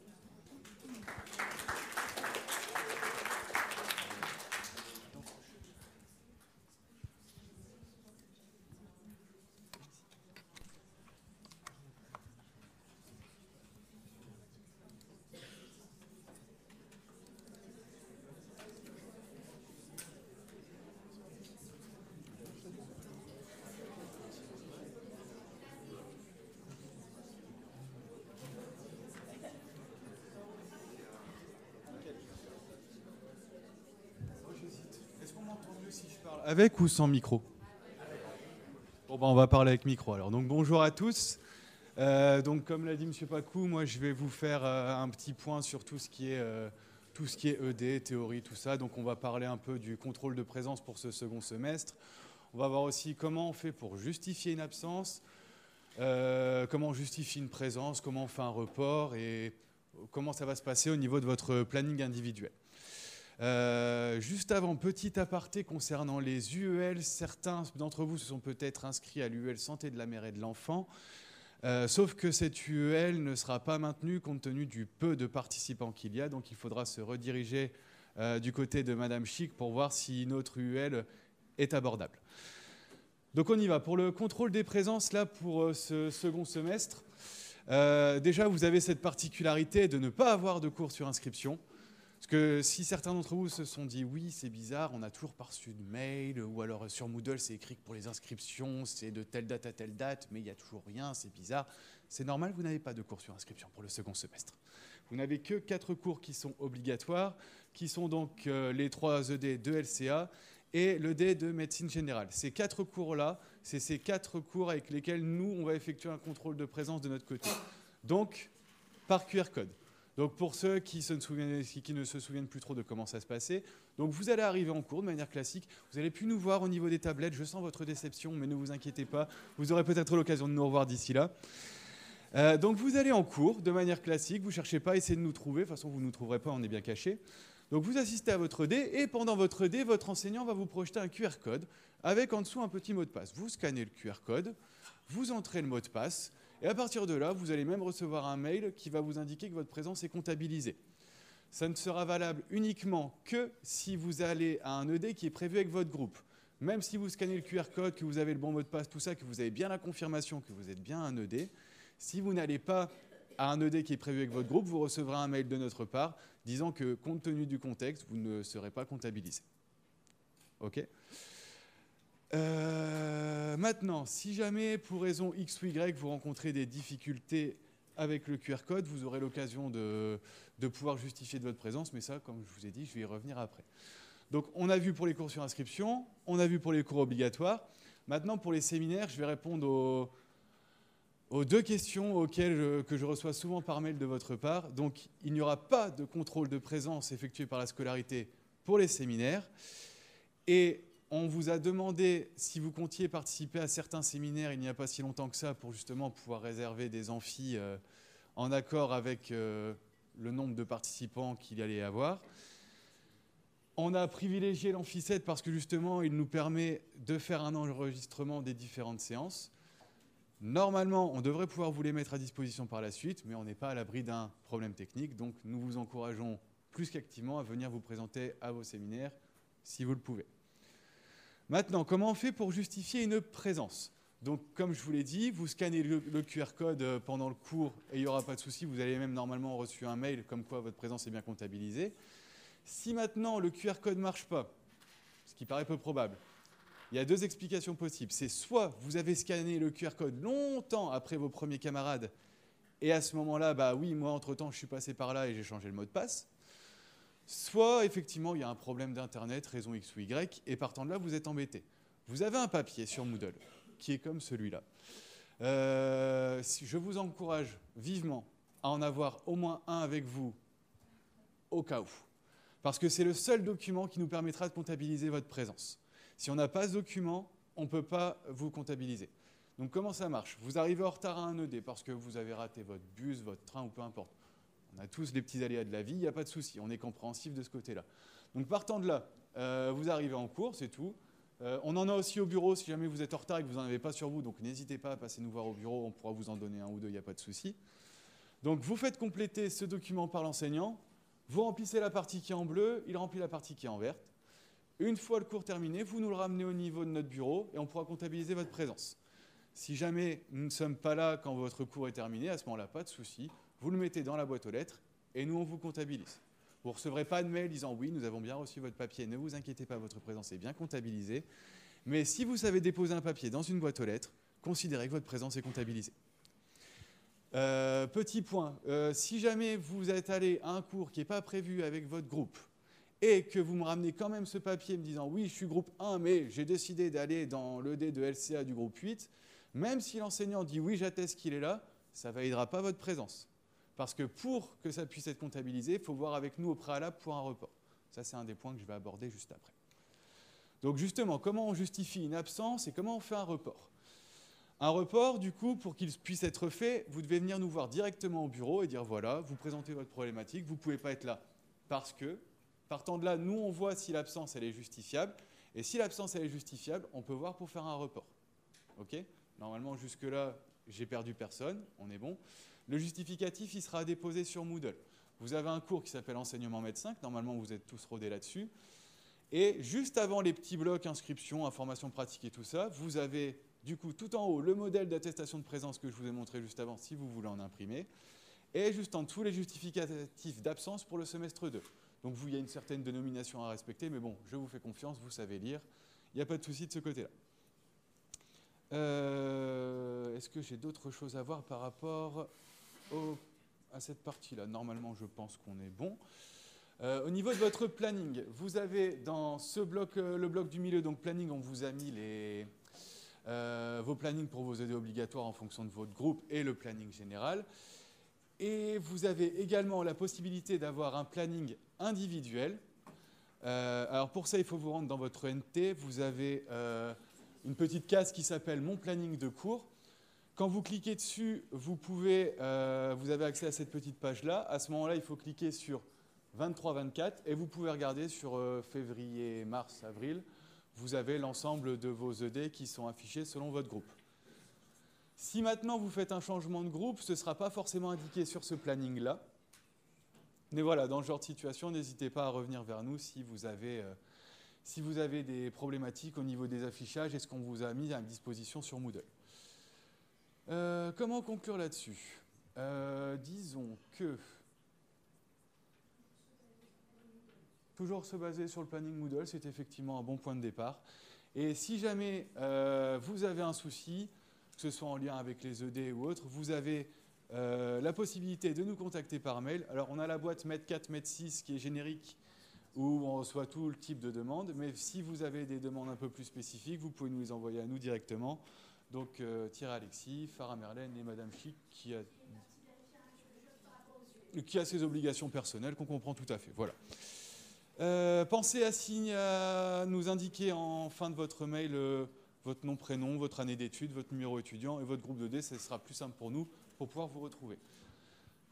Avec ou sans micro Bon, ben, on va parler avec micro alors. Donc bonjour à tous. Euh, donc comme l'a dit M. Pacou, moi je vais vous faire euh, un petit point sur tout ce qui est euh, tout ce qui est ED, théorie, tout ça. Donc on va parler un peu du contrôle de présence pour ce second semestre. On va voir aussi comment on fait pour justifier une absence, comment on justifie une présence, comment on fait un report et comment ça va se passer au niveau de votre planning individuel. Euh, juste avant, petit aparté concernant les UEL, certains d'entre vous se sont peut-être inscrits à l'UEL Santé de la mère et de l'enfant, euh, sauf que cette UEL ne sera pas maintenue compte tenu du peu de participants qu'il y a, donc il faudra se rediriger euh, du côté de Madame Chic pour voir si notre UEL est abordable. Donc on y va. Pour le contrôle des présences, là, pour ce second semestre, déjà, vous avez cette particularité de ne pas avoir de cours sur inscription. Parce que si certains d'entre vous se sont dit oui, c'est bizarre, on a toujours pas reçu de mail, ou alors sur Moodle, c'est écrit que pour les inscriptions, c'est de telle date à telle date, mais il n'y a toujours rien, c'est bizarre. C'est normal, vous n'avez pas de cours sur inscription pour le second semestre. Vous n'avez que quatre cours qui sont obligatoires, qui sont donc euh, les trois ED de LCA et l'ED de médecine générale. Ces quatre cours-là, c'est ces quatre cours avec lesquels nous, on va effectuer un contrôle de présence de notre côté. Donc, par QR code. Donc pour ceux qui, ne se souviennent plus trop de comment ça se passait, donc vous allez arriver en cours de manière classique, vous allez plus nous voir au niveau des tablettes, je sens votre déception, mais ne vous inquiétez pas, vous aurez peut-être l'occasion de nous revoir d'ici là. Euh, donc vous allez en cours de manière classique, vous ne cherchez pas à essayer de nous trouver, de toute façon vous ne nous trouverez pas, on est bien caché. Donc vous assistez à votre dé et pendant votre dé, votre enseignant va vous projeter un QR code avec en dessous un petit mot de passe. Vous scannez le QR code, vous entrez le mot de passe et à partir de là, vous allez même recevoir un mail qui va vous indiquer que votre présence est comptabilisée. Ça ne sera valable uniquement que si vous allez à un ED qui est prévu avec votre groupe. même si vous scannez le QR code, que vous avez le bon mot de passe, tout ça, que vous avez bien la confirmation que vous êtes bien un ED, si vous n'allez pas à un ED qui est prévu avec votre groupe, vous recevrez un mail de notre part disant que, compte tenu du contexte, vous ne serez pas comptabilisé. OK? Euh, Maintenant, si jamais, pour raison X ou Y, vous rencontrez des difficultés avec le QR code, vous aurez l'occasion de, pouvoir justifier de votre présence, mais ça, comme je vous ai dit, je vais y revenir après. Donc, on a vu pour les cours sur inscription, on a vu pour les cours obligatoires. Maintenant, pour les séminaires, je vais répondre aux, deux questions auxquelles que je reçois souvent par mail de votre part. Donc, il n'y aura pas de contrôle de présence effectué par la scolarité pour les séminaires. Et on vous a demandé si vous comptiez participer à certains séminaires il n'y a pas si longtemps que ça pour justement pouvoir réserver des amphis euh, en accord avec euh, le nombre de participants qu'il allait y avoir. On a privilégié l'amphi 7 parce que justement il nous permet de faire un enregistrement des différentes séances. Normalement, on devrait pouvoir vous les mettre à disposition par la suite, mais on n'est pas à l'abri d'un problème technique. Donc nous vous encourageons plus qu'activement à venir vous présenter à vos séminaires si vous le pouvez. Maintenant, comment on fait pour justifier une présence? Donc, comme je vous l'ai dit, vous scannez le, QR code euh, pendant le cours et il n'y aura pas de souci. Vous avez même normalement reçu un mail comme quoi votre présence est bien comptabilisée. Si maintenant le QR code ne marche pas, ce qui paraît peu probable, il y a deux explications possibles. C'est soit vous avez scanné le QR code longtemps après vos premiers camarades et à ce moment-là, bah oui, moi entre-temps, je suis passé par là et j'ai changé le mot de passe. Soit effectivement il y a un problème d'internet, raison X ou Y, et partant de là vous êtes embêté. Vous avez un papier sur Moodle qui est comme celui-là. Euh, je vous encourage vivement à en avoir au moins un avec vous au cas où, parce que c'est le seul document qui nous permettra de comptabiliser votre présence. Si on n'a pas ce document, on ne peut pas vous comptabiliser. Donc comment ça marche? Vous arrivez en retard à un ED parce que vous avez raté votre bus, votre train ou peu importe. On a tous les petits aléas de la vie, il n'y a pas de souci, on est compréhensif de ce côté-là. Donc partant de là, euh, vous arrivez en cours, c'est tout. Euh, on en a aussi au bureau si jamais vous êtes en retard et que vous n'en avez pas sur vous, donc n'hésitez pas à passer nous voir au bureau, on pourra vous en donner un ou deux, il n'y a pas de souci. Donc vous faites compléter ce document par l'enseignant, vous remplissez la partie qui est en bleu, il remplit la partie qui est en verte. Une fois le cours terminé, vous nous le ramenez au niveau de notre bureau et on pourra comptabiliser votre présence. Si jamais nous ne sommes pas là quand votre cours est terminé, à ce moment-là, pas de souci, vous le mettez dans la boîte aux lettres et nous, on vous comptabilise. Vous ne recevrez pas de mail disant oui, nous avons bien reçu votre papier, ne vous inquiétez pas, votre présence est bien comptabilisée. Mais si vous savez déposer un papier dans une boîte aux lettres, considérez que votre présence est comptabilisée. Euh, petit point, euh, si jamais vous êtes allé à un cours qui n'est pas prévu avec votre groupe et que vous me ramenez quand même ce papier me disant oui, je suis groupe 1, mais j'ai décidé d'aller dans l'ED de LCA du groupe 8, même si l'enseignant dit oui, j'atteste qu'il est là, ça ne validera pas votre présence. Parce que pour que ça puisse être comptabilisé, il faut voir avec nous au préalable pour un report. Ça, c'est un des points que je vais aborder juste après. Donc justement, comment on justifie une absence et comment on fait un report? Un report, du coup, pour qu'il puisse être fait, vous devez venir nous voir directement au bureau et dire voilà, vous présentez votre problématique, vous ne pouvez pas être là parce que, partant de là, nous, on voit si l'absence, elle est justifiable. Et si l'absence, elle est justifiable, on peut voir pour faire un report. OK? Normalement, jusque-là, j'ai perdu personne, on est bon. Le justificatif, il sera déposé sur Moodle. Vous avez un cours qui s'appelle Enseignement médecin, normalement vous êtes tous rodés là-dessus. Et juste avant les petits blocs inscription, information pratique et tout ça, vous avez du coup tout en haut le modèle d'attestation de présence que je vous ai montré juste avant si vous voulez en imprimer. Et juste en dessous les justificatifs d'absence pour le semestre 2. Donc vous, il y a une certaine dénomination à respecter, mais bon, je vous fais confiance, vous savez lire. Il n'y a pas de souci de ce côté-là. Euh, Est-ce que j'ai d'autres choses à voir par rapport à cette partie-là Normalement, je pense qu'on est bon. Euh, au niveau de votre planning, vous avez dans ce bloc, euh, le bloc du milieu, donc planning, on vous a mis les, euh, vos plannings pour vos ED obligatoires en fonction de votre groupe et le planning général. Et vous avez également la possibilité d'avoir un planning individuel. Alors pour ça, il faut vous rendre dans votre NT. Vous avez une petite case qui s'appelle Mon planning de cours. Quand vous cliquez dessus, euh, vous avez accès à cette petite page-là. À ce moment-là, il faut cliquer sur 23-24 et vous pouvez regarder sur euh, février, mars, avril. Vous avez l'ensemble de vos ED qui sont affichés selon votre groupe. Si maintenant vous faites un changement de groupe, ce ne sera pas forcément indiqué sur ce planning-là. Mais voilà, dans ce genre de situation, n'hésitez pas à revenir vers nous si vous avez, euh, si vous avez des problématiques au niveau des affichages et ce qu'on vous a mis à disposition sur Moodle. Euh, comment conclure là-dessus euh, Disons que toujours se baser sur le planning Moodle, c'est effectivement un bon point de départ. Et si jamais euh, vous avez un souci, que ce soit en lien avec les ED ou autres, vous avez la possibilité de nous contacter par mail. Alors on a la boîte MED4, MED6 qui est générique où on reçoit tout le type de demande. Mais si vous avez des demandes un peu plus spécifiques, vous pouvez nous les envoyer à nous directement. Donc euh, Thierry Alexis, Farah Merlène et Madame Chic qui a, qui a ses obligations personnelles qu'on comprend tout à fait. Voilà. Euh, pensez à, nous indiquer en fin de votre mail euh, votre nom, prénom, votre année d'études, votre numéro étudiant et votre groupe de D. Ce sera plus simple pour nous pour pouvoir vous retrouver.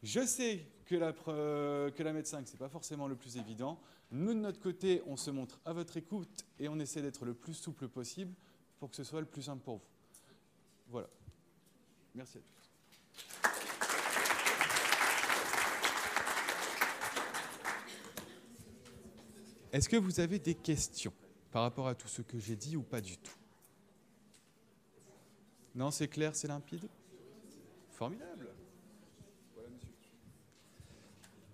Je sais que la, que la médecin, ce n'est pas forcément le plus évident. Nous, de notre côté, on se montre à votre écoute et on essaie d'être le plus souple possible pour que ce soit le plus simple pour vous. Voilà. Merci à tous. Est-ce que vous avez des questions par rapport à tout ce que j'ai dit ou pas du tout? Non, c'est clair, c'est limpide? Formidable.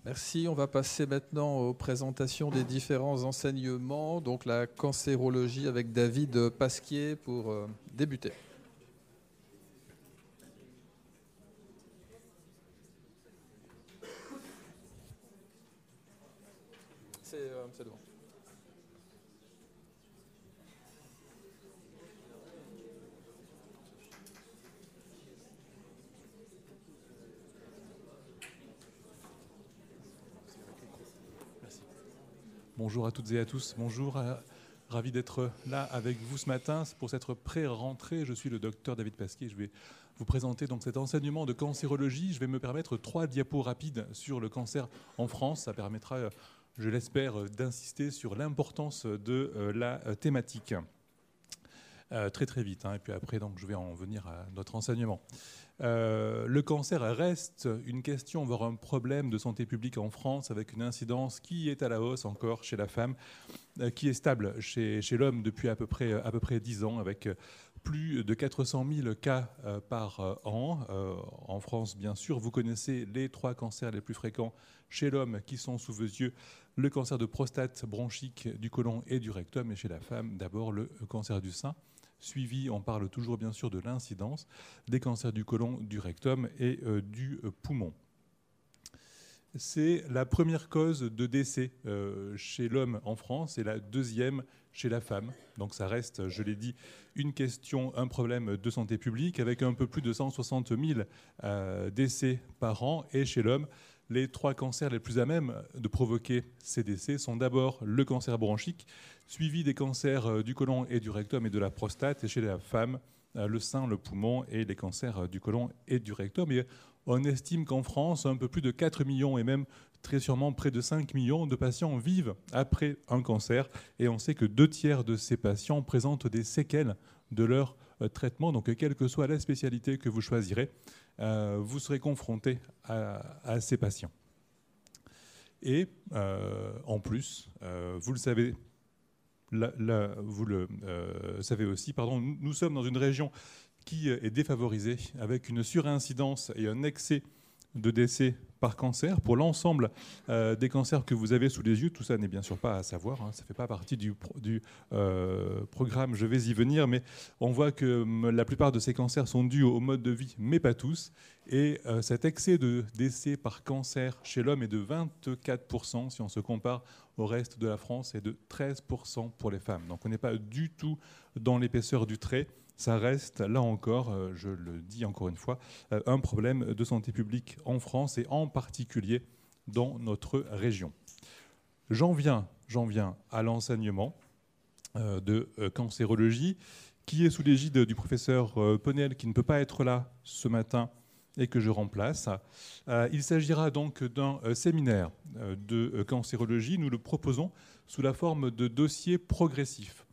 Merci. On va passer maintenant aux présentations des différents enseignements. Donc la cancérologie avec David Pasquier pour euh, débuter. C'est euh, devant. Bonjour à toutes et à tous. Bonjour. Euh, ravi d'être là avec vous ce matin pour cette pré-rentrée. Je suis le docteur David Pasquier. Je vais vous présenter donc cet enseignement de cancérologie. Je vais me permettre trois diapos rapides sur le cancer en France. Ça permettra, euh, je l'espère, d'insister sur l'importance de euh, la thématique. Très très vite. Hein. et puis après, donc, je vais en venir à notre enseignement. Euh, le cancer reste une question, voire un problème de santé publique en France, avec une incidence qui est à la hausse encore chez la femme, euh, qui est stable chez, l'homme depuis à peu, près, à peu près 10 ans, avec plus de 400 000 cas euh, par an. en France, bien sûr, vous connaissez les trois cancers les plus fréquents chez l'homme qui sont sous vos yeux. Le cancer de prostate, bronchique, du côlon et du rectum, et chez la femme, d'abord le cancer du sein suivi, on parle toujours bien sûr de l'incidence des cancers du côlon, du rectum et euh, du euh, poumon. C'est la première cause de décès euh, chez l'homme en France et la deuxième chez la femme. Donc ça reste, je l'ai dit, une question, un problème de santé publique avec un peu plus de 160 000 décès par an. Et chez l'homme, les trois cancers les plus à même de provoquer ces décès sont d'abord le cancer bronchique, suivi des cancers euh, du côlon et du rectum et de la prostate, et chez la femme, euh, le sein, le poumon et les cancers euh, du côlon et du rectum. On estime qu'en France, un peu plus de 4 millions et même très sûrement près de 5 millions de patients vivent après un cancer. Et on sait que deux tiers de ces patients présentent des séquelles de leur traitement. Donc, quelle que soit la spécialité que vous choisirez, vous serez confronté à, ces patients. Et en plus, vous le savez vous le euh, savez aussi, nous, sommes dans une région qui est défavorisée avec une surincidence et un excès de décès par cancer. Pour l'ensemble euh, des cancers que vous avez sous les yeux, tout ça n'est bien sûr pas à savoir, hein, ça ne fait pas partie du, euh, programme, je vais y venir, mais on voit que la plupart de ces cancers sont dus au mode de vie, mais pas tous. Et cet excès de décès par cancer chez l'homme est de 24% si on se compare au reste de la France et de 13% pour les femmes. Donc on n'est pas du tout dans l'épaisseur du trait. Ça reste, là encore, euh, je le dis encore une fois, euh, un problème de santé publique en France et en particulier dans notre région. J'en viens, viens à l'enseignement euh, de cancérologie qui est sous l'égide du professeur Ponel qui ne peut pas être là ce matin et que je remplace. Il s'agira donc d'un séminaire de cancérologie. Nous le proposons sous la forme de dossiers progressifs.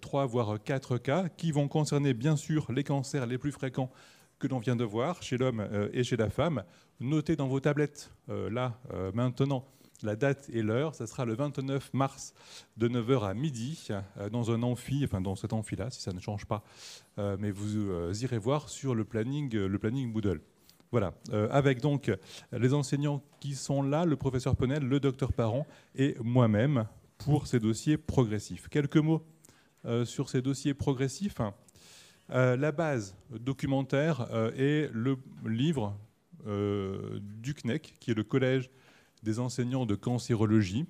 Trois voire quatre cas qui vont concerner bien sûr les cancers les plus fréquents que l'on vient de voir chez l'homme et chez la femme. Notez dans vos tablettes, là, maintenant, la date et l'heure, ça sera le 29 mars de 9h à midi dans un amphi, enfin dans cet amphi-là, si ça ne change pas, mais vous irez voir sur le planning, le planning Moodle. Voilà, avec donc les enseignants qui sont là, le professeur Penel, le docteur Parent et moi-même pour ces dossiers progressifs. Quelques mots sur ces dossiers progressifs. la base documentaire est le livre du CNEC, qui est le Collège des enseignants de cancérologie.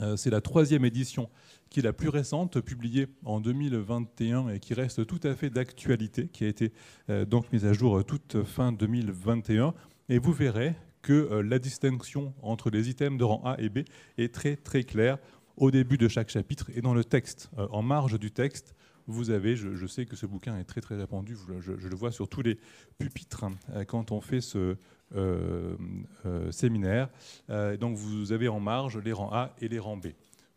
Euh, c'est la troisième édition qui est la plus récente, publiée en 2021 et qui reste tout à fait d'actualité, qui a été euh, donc mise à jour toute fin 2021. Et vous verrez que euh, la distinction entre les items de rang A et B est très très claire au début de chaque chapitre et dans le texte. en marge du texte, vous avez, je, sais que ce bouquin est très très répandu, je, le vois sur tous les pupitres hein, quand on fait ce, euh, euh, séminaire. Euh, donc vous avez en marge les rangs A et les rangs B.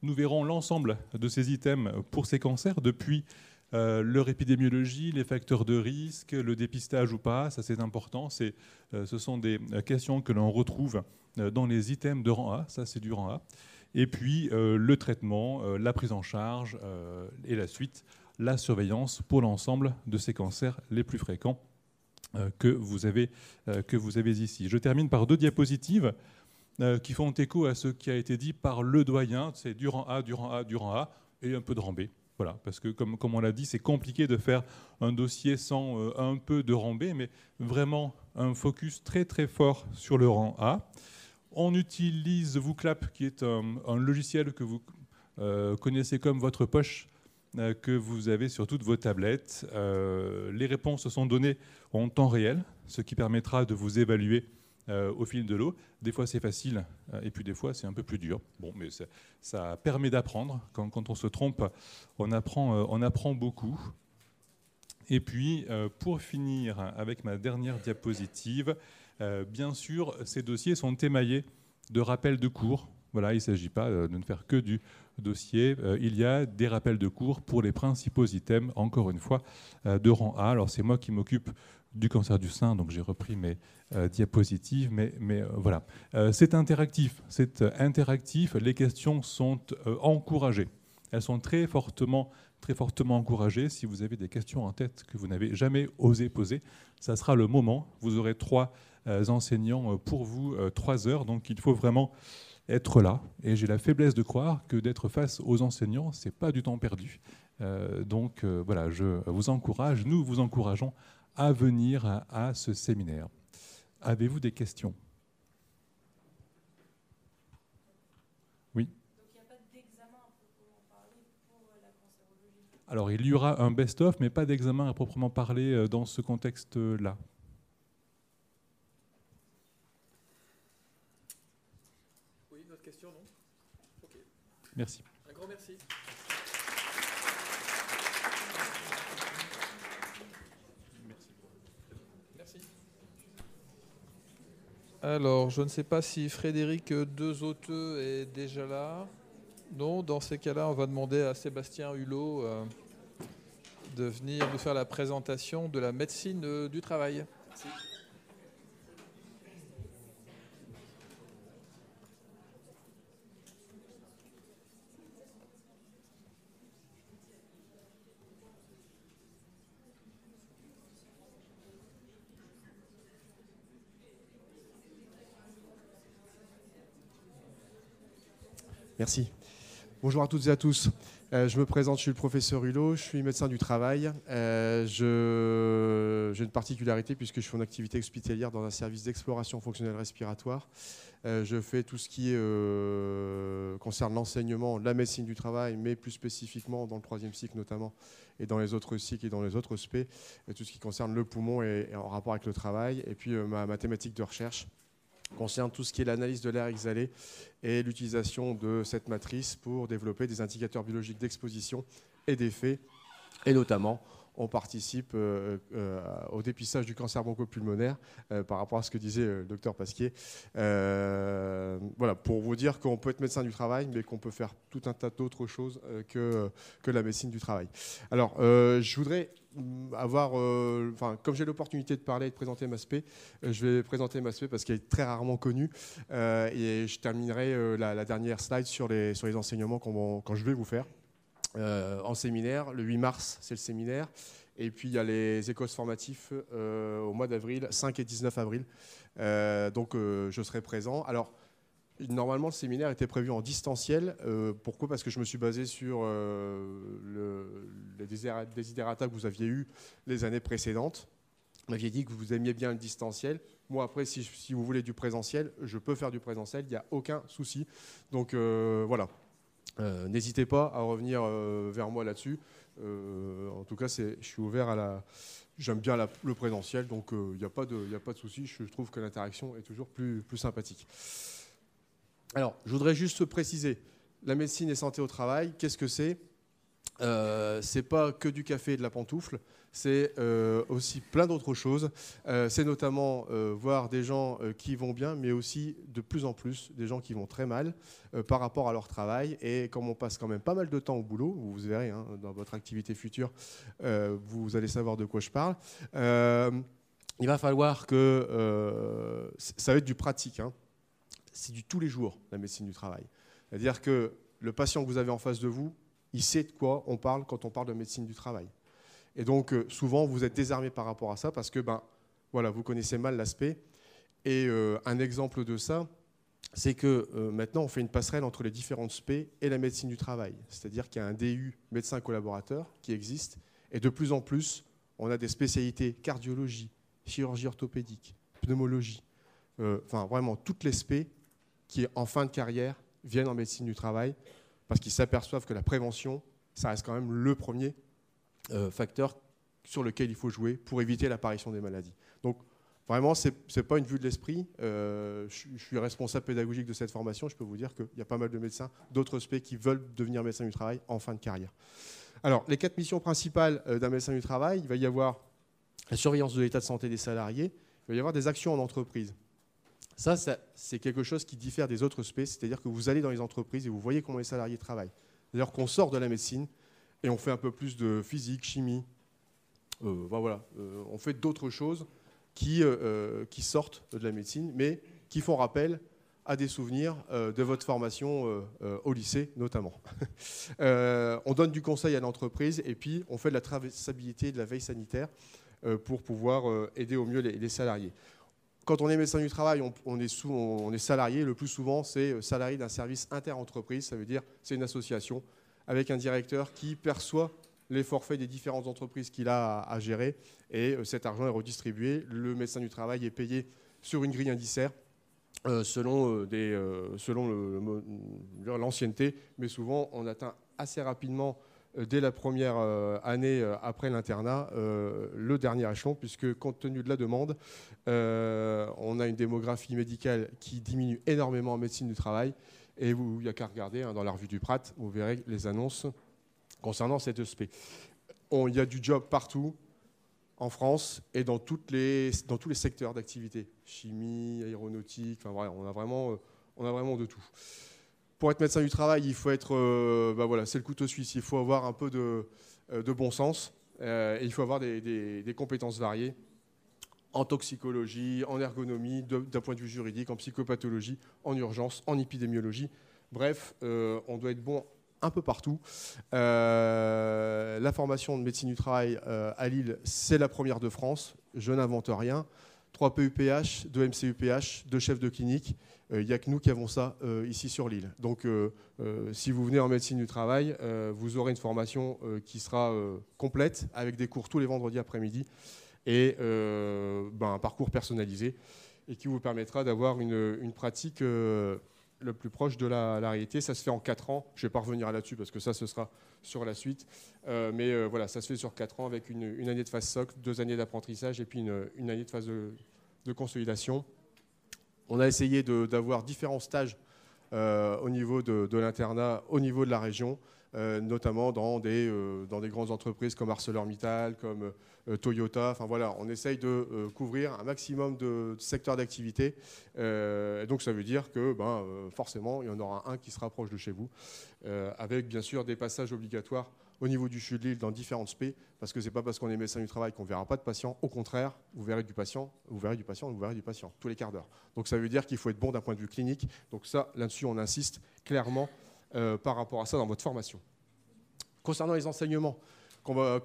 Nous verrons l'ensemble de ces items pour ces cancers depuis leur épidémiologie, les facteurs de risque, le dépistage ou pas, ça c'est important. ce sont des questions que l'on retrouve dans les items de rang A, ça c'est du rang A. Et puis le traitement, la prise en charge et la suite, la surveillance pour l'ensemble de ces cancers les plus fréquents euh, que vous, avez, euh, que vous avez ici. Je termine par deux diapositives euh, qui font écho à ce qui a été dit par le doyen, c'est durant A, durant A, durant A, et un peu de B. Voilà, parce que comme, comme on l'a dit, c'est compliqué de faire un dossier sans un peu de rang B, mais vraiment un focus très très fort sur le rang A. On utilise WooClap, qui est un, logiciel que vous connaissez comme votre poche, euh, que vous avez sur toutes vos tablettes. Euh, les réponses sont données en temps réel, ce qui permettra de vous évaluer euh, au fil de l'eau. Des fois c'est facile et puis des fois c'est un peu plus dur. Bon, mais ça, permet d'apprendre. Quand, on se trompe, on apprend beaucoup. Et puis, pour finir avec ma dernière diapositive, bien sûr, ces dossiers sont émaillés de rappels de cours. Voilà, il ne s'agit pas de ne faire que du dossier, euh, il y a des rappels de cours pour les principaux items, encore une fois, euh, de rang A. Alors c'est moi qui m'occupe du cancer du sein, donc j'ai repris mes euh, diapositives, mais, mais voilà. c'est interactif, c'est interactif, les questions sont encouragées. Elles sont très fortement, très fortement encouragées. Si vous avez des questions en tête que vous n'avez jamais osé poser, ça sera le moment. Vous aurez trois enseignants pour vous, trois heures, donc il faut vraiment être là. Et j'ai la faiblesse de croire que d'être face aux enseignants, c'est pas du temps perdu. Euh, donc euh, voilà, je vous encourage, nous vous encourageons à venir à, ce séminaire. Avez-vous des questions? Oui. Alors il y aura un best-of, mais pas d'examen à proprement parler euh, dans ce contexte-là. Merci. Un grand merci. Alors, je ne sais pas si Frédéric Dezoteux est déjà là. Non, dans ces cas-là, on va demander à Sébastien Hulot euh, de venir nous faire la présentation de la médecine du travail. Merci. Merci. Bonjour à toutes et à tous. Euh, je me présente, je suis le professeur Hulot, je suis médecin du travail. Euh, j'ai une particularité puisque je fais une activité hospitalière dans un service d'exploration fonctionnelle respiratoire. Euh, je fais tout ce qui concerne l'enseignement, la médecine du travail, mais plus spécifiquement dans le troisième cycle notamment, et dans les autres cycles et dans les autres SP, tout ce qui concerne le poumon et, en rapport avec le travail. Et puis ma mathématique de recherche concerne tout ce qui est l'analyse de l'air exhalé et l'utilisation de cette matrice pour développer des indicateurs biologiques d'exposition et d'effet, et notamment on participe euh, euh, au dépistage du cancer bronchopulmonaire euh, par rapport à ce que disait le docteur Pasquier. voilà, pour vous dire qu'on peut être médecin du travail, mais qu'on peut faire tout un tas d'autres choses que, que la médecine du travail. Alors, je voudrais avoir, enfin, comme j'ai l'opportunité de parler et de présenter MASP, je vais présenter MASP parce qu'elle est très rarement connue. et je terminerai la, dernière slide sur les, sur les enseignements quand je vais vous faire. Euh, en séminaire. Le 8 mars, c'est le séminaire. Et puis il y a les écosses formatifs euh, au mois d'avril, 5 et 19 avril. Euh, donc je serai présent. Alors, normalement, le séminaire était prévu en distanciel. pourquoi? Parce que je me suis basé sur le, les désidératas que vous aviez eus les années précédentes. Vous m'aviez dit que vous aimiez bien le distanciel. Moi, après, si, vous voulez du présentiel, je peux faire du présentiel, il n'y a aucun souci. Donc voilà, euh, n'hésitez pas à revenir euh, vers moi là-dessus. Euh, en tout cas, je suis ouvert à la. J'aime bien le présentiel, donc il n'y a pas de, souci. Je trouve que l'interaction est toujours plus, plus sympathique. Alors, je voudrais juste préciser la médecine et santé au travail. Qu'est-ce que c'est? C'est pas que du café et de la pantoufle c'est euh, aussi plein d'autres choses. Euh, c'est notamment euh, voir des gens qui vont bien, mais aussi de plus en plus des gens qui vont très mal par rapport à leur travail. Et comme on passe quand même pas mal de temps au boulot, vous verrez hein, dans votre activité future, vous allez savoir de quoi je parle. il va falloir que ça va être du pratique. Hein. C'est du tous les jours, la médecine du travail. C'est-à-dire que le patient que vous avez en face de vous, il sait de quoi on parle quand on parle de médecine du travail. Et donc, euh, souvent, vous êtes désarmé par rapport à ça parce que ben, voilà, vous connaissez mal l'aspect. Et euh, un exemple de ça, c'est que euh, maintenant, on fait une passerelle entre les différentes spé et la médecine du travail. C'est-à-dire qu'il y a un DU médecin collaborateur qui existe. Et de plus en plus, on a des spécialités cardiologie, chirurgie orthopédique, pneumologie, enfin vraiment toutes les spé qui, en fin de carrière, viennent en médecine du travail parce qu'ils s'aperçoivent que la prévention, ça reste quand même le premier facteur sur lequel il faut jouer pour éviter l'apparition des maladies. Donc vraiment, ce n'est pas une vue de l'esprit. Euh, je, suis responsable pédagogique de cette formation. Je peux vous dire qu'il y a pas mal de médecins, d'autres spé qui veulent devenir médecin du travail en fin de carrière. Alors, les quatre missions principales euh, d'un médecin du travail, il va y avoir la surveillance de l'état de santé des salariés, il va y avoir des actions en entreprise. Ça, c'est quelque chose qui diffère des autres spé, c'est-à-dire que vous allez dans les entreprises et vous voyez comment les salariés travaillent. D'ailleurs, qu'on sort de la médecine et on fait un peu plus de physique, chimie. Euh, voilà, euh, on fait d'autres choses qui, euh, qui sortent de la médecine, mais qui font rappel à des souvenirs de votre formation au lycée notamment. <laughs> on donne du conseil à l'entreprise et puis on fait de la traçabilité de la veille sanitaire pour pouvoir aider au mieux les, salariés. Quand on est médecin du travail, on, est, on est salarié. Le plus souvent, c'est salarié d'un service inter-entreprise. Ça veut dire c'est une association avec un directeur qui perçoit les forfaits des différentes entreprises qu'il a à, gérer et euh, cet argent est redistribué. Le médecin du travail est payé sur une grille indiciaire euh, selon, euh, selon l'ancienneté, mais souvent on atteint assez rapidement dès la première année après l'internat, le dernier échelon, puisque compte tenu de la demande, on a une démographie médicale qui diminue énormément en médecine du travail. Et il n'y a qu'à regarder hein, dans la revue du Prat, vous verrez les annonces concernant cette ESP. Il y a du job partout en France et dans, tous les secteurs d'activité. Chimie, aéronautique, enfin, voilà, on, a vraiment, euh, on a vraiment de tout. Pour être médecin du travail, il faut être, bah voilà, c'est le couteau suisse, il faut avoir un peu de, euh, bon sens et il faut avoir des compétences variées en toxicologie, en ergonomie, d'un point de vue juridique, en psychopathologie, en urgence, en épidémiologie. Bref, euh, on doit être bon un peu partout. Euh, la formation de médecine du travail euh, à Lille, c'est la première de France. Je n'invente rien. 3 PUPH, 2 MCUPH, 2 chefs de clinique. Il n'y a que nous qui avons ça ici sur l'île. Donc, si vous venez en médecine du travail, vous aurez une formation qui sera complète avec des cours tous les vendredis après-midi et euh, ben, un parcours personnalisé et qui vous permettra d'avoir une, pratique euh, le plus proche de la, réalité. Ça se fait en 4 ans. Je ne vais pas revenir là-dessus parce que ça, ce sera sur la suite. Euh, mais voilà, ça se fait sur 4 ans avec une, année de phase SOC, deux années d'apprentissage et puis une, année de phase de, consolidation. On a essayé d'avoir différents stages au niveau de, de l'internat, au niveau de la région. Euh, notamment dans des, euh, dans des grandes entreprises comme ArcelorMittal, comme euh, Toyota. Enfin voilà, on essaye de couvrir un maximum de secteurs d'activité. Donc ça veut dire que ben, forcément, il y en aura un qui sera proche de chez vous, avec bien sûr des passages obligatoires au niveau du sud de l'île dans différentes spé, parce que c'est pas parce qu'on est médecin du travail qu'on verra pas de patient. Au contraire, vous verrez du patient, vous verrez du patient, vous verrez du patient tous les quarts d'heure. Donc ça veut dire qu'il faut être bon d'un point de vue clinique. Donc ça, là-dessus, on insiste clairement euh, par rapport à ça dans votre formation. Concernant les enseignements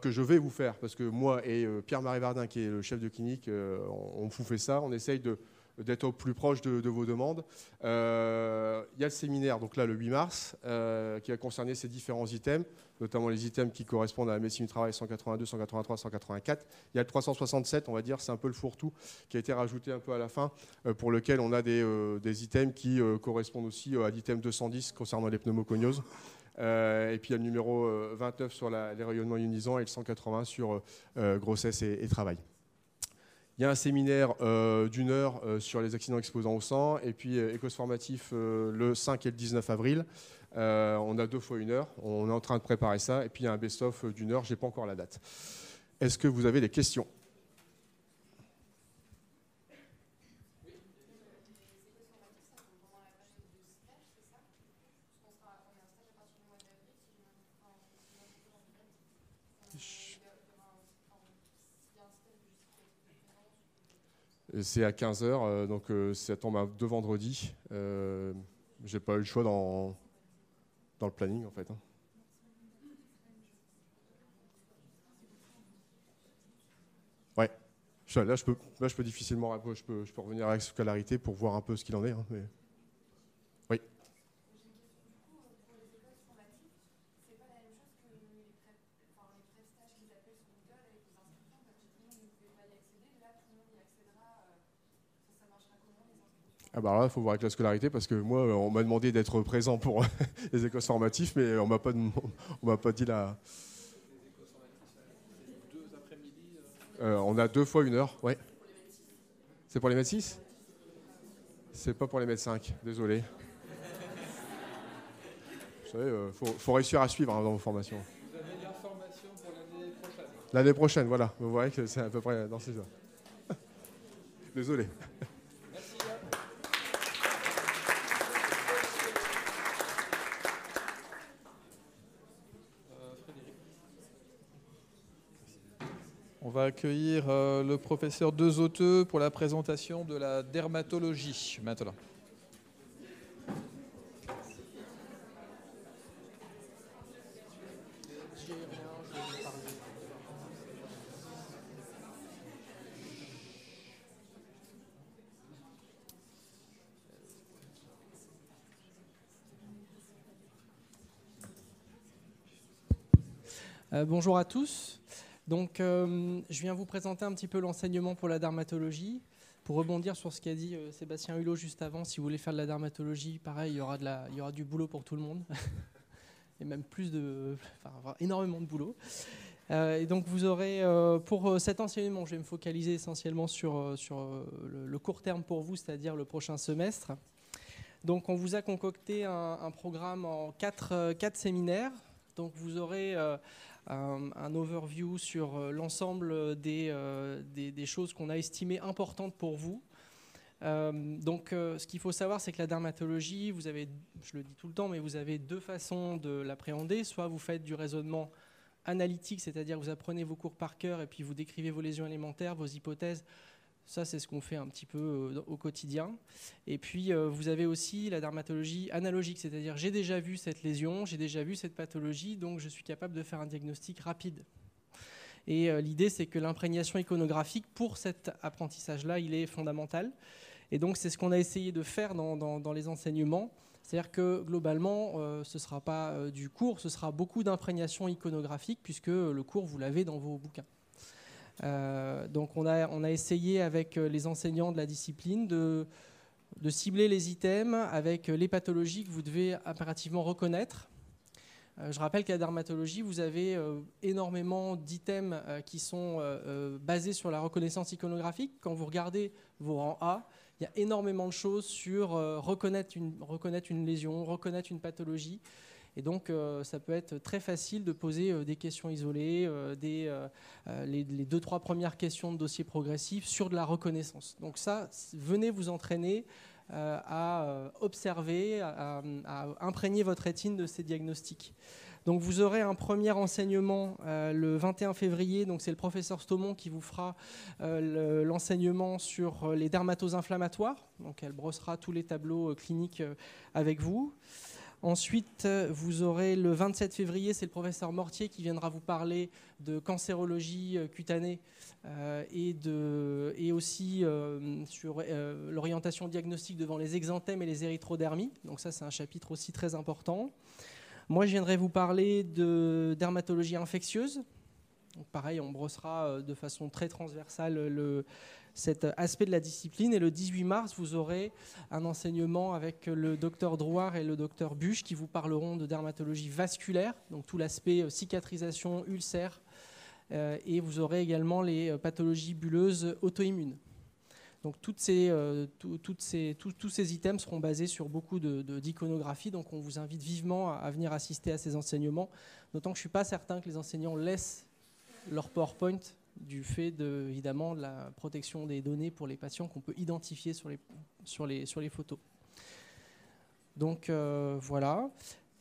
que je vais vous faire, parce que moi et euh, Pierre-Marie Vardin, qui est le chef de clinique, euh, on, on vous fait ça, on essaye de- d'être au plus proche de, vos demandes. Euh, Il y a le séminaire, donc là le 8 mars, euh, qui va concerner ces différents items, notamment les items qui correspondent à la médecine du travail 182, 183, 184. Il y a le 367, on va dire, c'est un peu le fourre-tout qui a été rajouté un peu à la fin, euh, pour lequel on a des, items qui correspondent aussi à l'item 210 concernant les pneumoconioses. Et puis il y a le numéro euh, 29 sur les rayonnements ionisants et le 180 sur grossesse et travail. Il y a un séminaire euh, d'une heure euh, sur les accidents exposants au sang et puis euh, formatif euh, le 5 et le 19 avril. On a deux fois une heure, on est en train de préparer ça et puis il y a un best-of d'une heure, je n'ai pas encore la date. Est-ce que vous avez des questions? C'est à 15h, donc euh, ça tombe à deux vendredis. Euh, J'ai pas eu le choix dans, dans le planning en fait. hein. Ouais. Là je, peux, difficilement je peux, je peux revenir avec scolarité pour voir un peu ce qu'il en est. hein, Ah bah là, il faut voir avec la scolarité parce que moi, euh, on m'a demandé d'être présent pour <laughs> les écoles formatifs, mais on m'a pas, on m'a pas dit la. Euh, on a deux fois une heure, ouais. C'est pour les mètres 6 C'est pas pour les mètres 5, désolé. Vous savez, il faut, faut réussir à suivre hein, dans vos formations. Vous avez l'information pour l'année prochaine? L'année prochaine, voilà. Vous voyez que c'est à peu près dans ces heures. <laughs> Désolé. On va accueillir euh, le professeur Dezoteux pour la présentation de la dermatologie maintenant. Euh, bonjour à tous. Donc, euh, je viens vous présenter un petit peu l'enseignement pour la dermatologie. Pour rebondir sur ce qu'a dit euh, Sébastien Hulot juste avant, si vous voulez faire de la dermatologie, pareil, il y aura, du boulot pour tout le monde. <laughs> et même plus de. Enfin, énormément de boulot. Euh, et donc, vous aurez, pour cet enseignement, je vais me focaliser essentiellement sur, le, court terme pour vous, c'est-à-dire le prochain semestre. Donc, on vous a concocté un, programme en quatre, séminaires. Donc, vous aurez. Un, overview sur euh, l'ensemble des, euh, des, des choses qu'on a estimées importantes pour vous. Euh, donc, ce qu'il faut savoir, c'est que la dermatologie, vous avez, je le dis tout le temps, mais vous avez deux façons de l'appréhender. Soit vous faites du raisonnement analytique, c'est-à-dire vous apprenez vos cours par cœur et puis vous décrivez vos lésions élémentaires, vos hypothèses. Ça, c'est ce qu'on fait un petit peu euh, au quotidien. Et puis, euh, vous avez aussi la dermatologie analogique, c'est-à-dire j'ai déjà vu cette lésion, j'ai déjà vu cette pathologie, donc je suis capable de faire un diagnostic rapide. Et euh, l'idée, c'est que l'imprégnation iconographique, pour cet apprentissage-là, il est fondamental. Et donc, c'est ce qu'on a essayé de faire dans, les enseignements. C'est-à-dire que globalement, ce ne sera pas du cours, ce sera beaucoup d'imprégnation iconographique, puisque le cours, vous l'avez dans vos bouquins. Euh, donc on a, on a essayé avec euh, les enseignants de la discipline de, cibler les items avec euh, les pathologies que vous devez impérativement reconnaître. Je rappelle qu'à la dermatologie, vous avez énormément d'items qui sont basés sur la reconnaissance iconographique. Quand vous regardez vos rangs A, il y a énormément de choses sur reconnaître, reconnaître une lésion, reconnaître une pathologie. Et donc, euh, ça peut être très facile de poser euh, des questions isolées, euh, des, les, deux, trois premières questions de dossier progressif sur de la reconnaissance. Donc ça, venez vous entraîner à observer, à, imprégner votre rétine de ces diagnostics. Donc vous aurez un premier enseignement le 21 février, donc c'est le professeur Stomont qui vous fera le- l'enseignement sur les dermatoses inflammatoires. Donc elle brossera tous les tableaux cliniques avec vous. Ensuite, vous aurez le 27 février, c'est le professeur Mortier qui viendra vous parler de cancérologie euh, cutanée euh, et, de, et aussi euh, sur l'orientation diagnostique devant les exanthèmes et les érythrodermies. Donc ça, c'est un chapitre aussi très important. Moi, je viendrai vous parler de dermatologie infectieuse. Pareil, on brossera de façon très transversale le, cet aspect de la discipline. Et le 18 mars, vous aurez un enseignement avec le docteur Drouard et le docteur Buche qui vous parleront de dermatologie vasculaire, donc tout l'aspect euh, cicatrisation, ulcère. Euh, et vous aurez également les euh, pathologies bulleuses auto-immunes. Donc toutes ces, tout- toutes ces- tous ces items seront basés sur beaucoup de- de- d'iconographie. donc on vous invite vivement à, à venir assister à ces enseignements. D'autant que je ne suis pas certain que les enseignants laissent leur PowerPoint du fait de, évidemment de la protection des données pour les patients qu'on peut identifier sur les, sur les, sur les photos. Donc euh, voilà.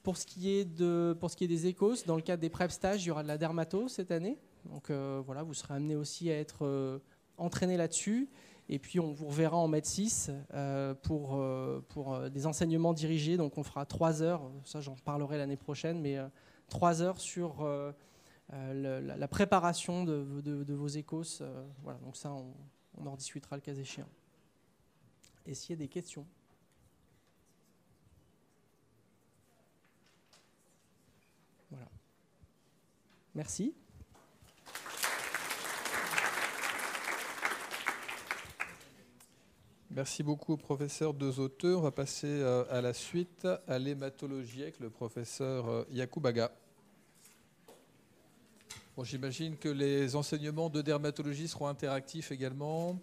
Pour ce, qui est de, pour ce qui est des échos, dans le cadre des prep stages, il y aura de la dermato cette année. Donc euh, voilà, vous serez amené aussi à être euh, entraîné là-dessus. Et puis on vous reverra en Med 6 euh, pour, pour des enseignements dirigés. Donc on fera trois heures, ça j'en parlerai l'année prochaine, mais euh, trois heures sur le- la, préparation de, vos échos. euh, voilà, donc ça on, en discutera le cas échéant. Et s'il y a des questions Voilà. Merci. Merci beaucoup au professeur Dezote. On va passer euh, à la suite à l'hématologie avec le professeur euh, Yakoubaga. J'imagine que les enseignements de dermatologie seront interactifs également,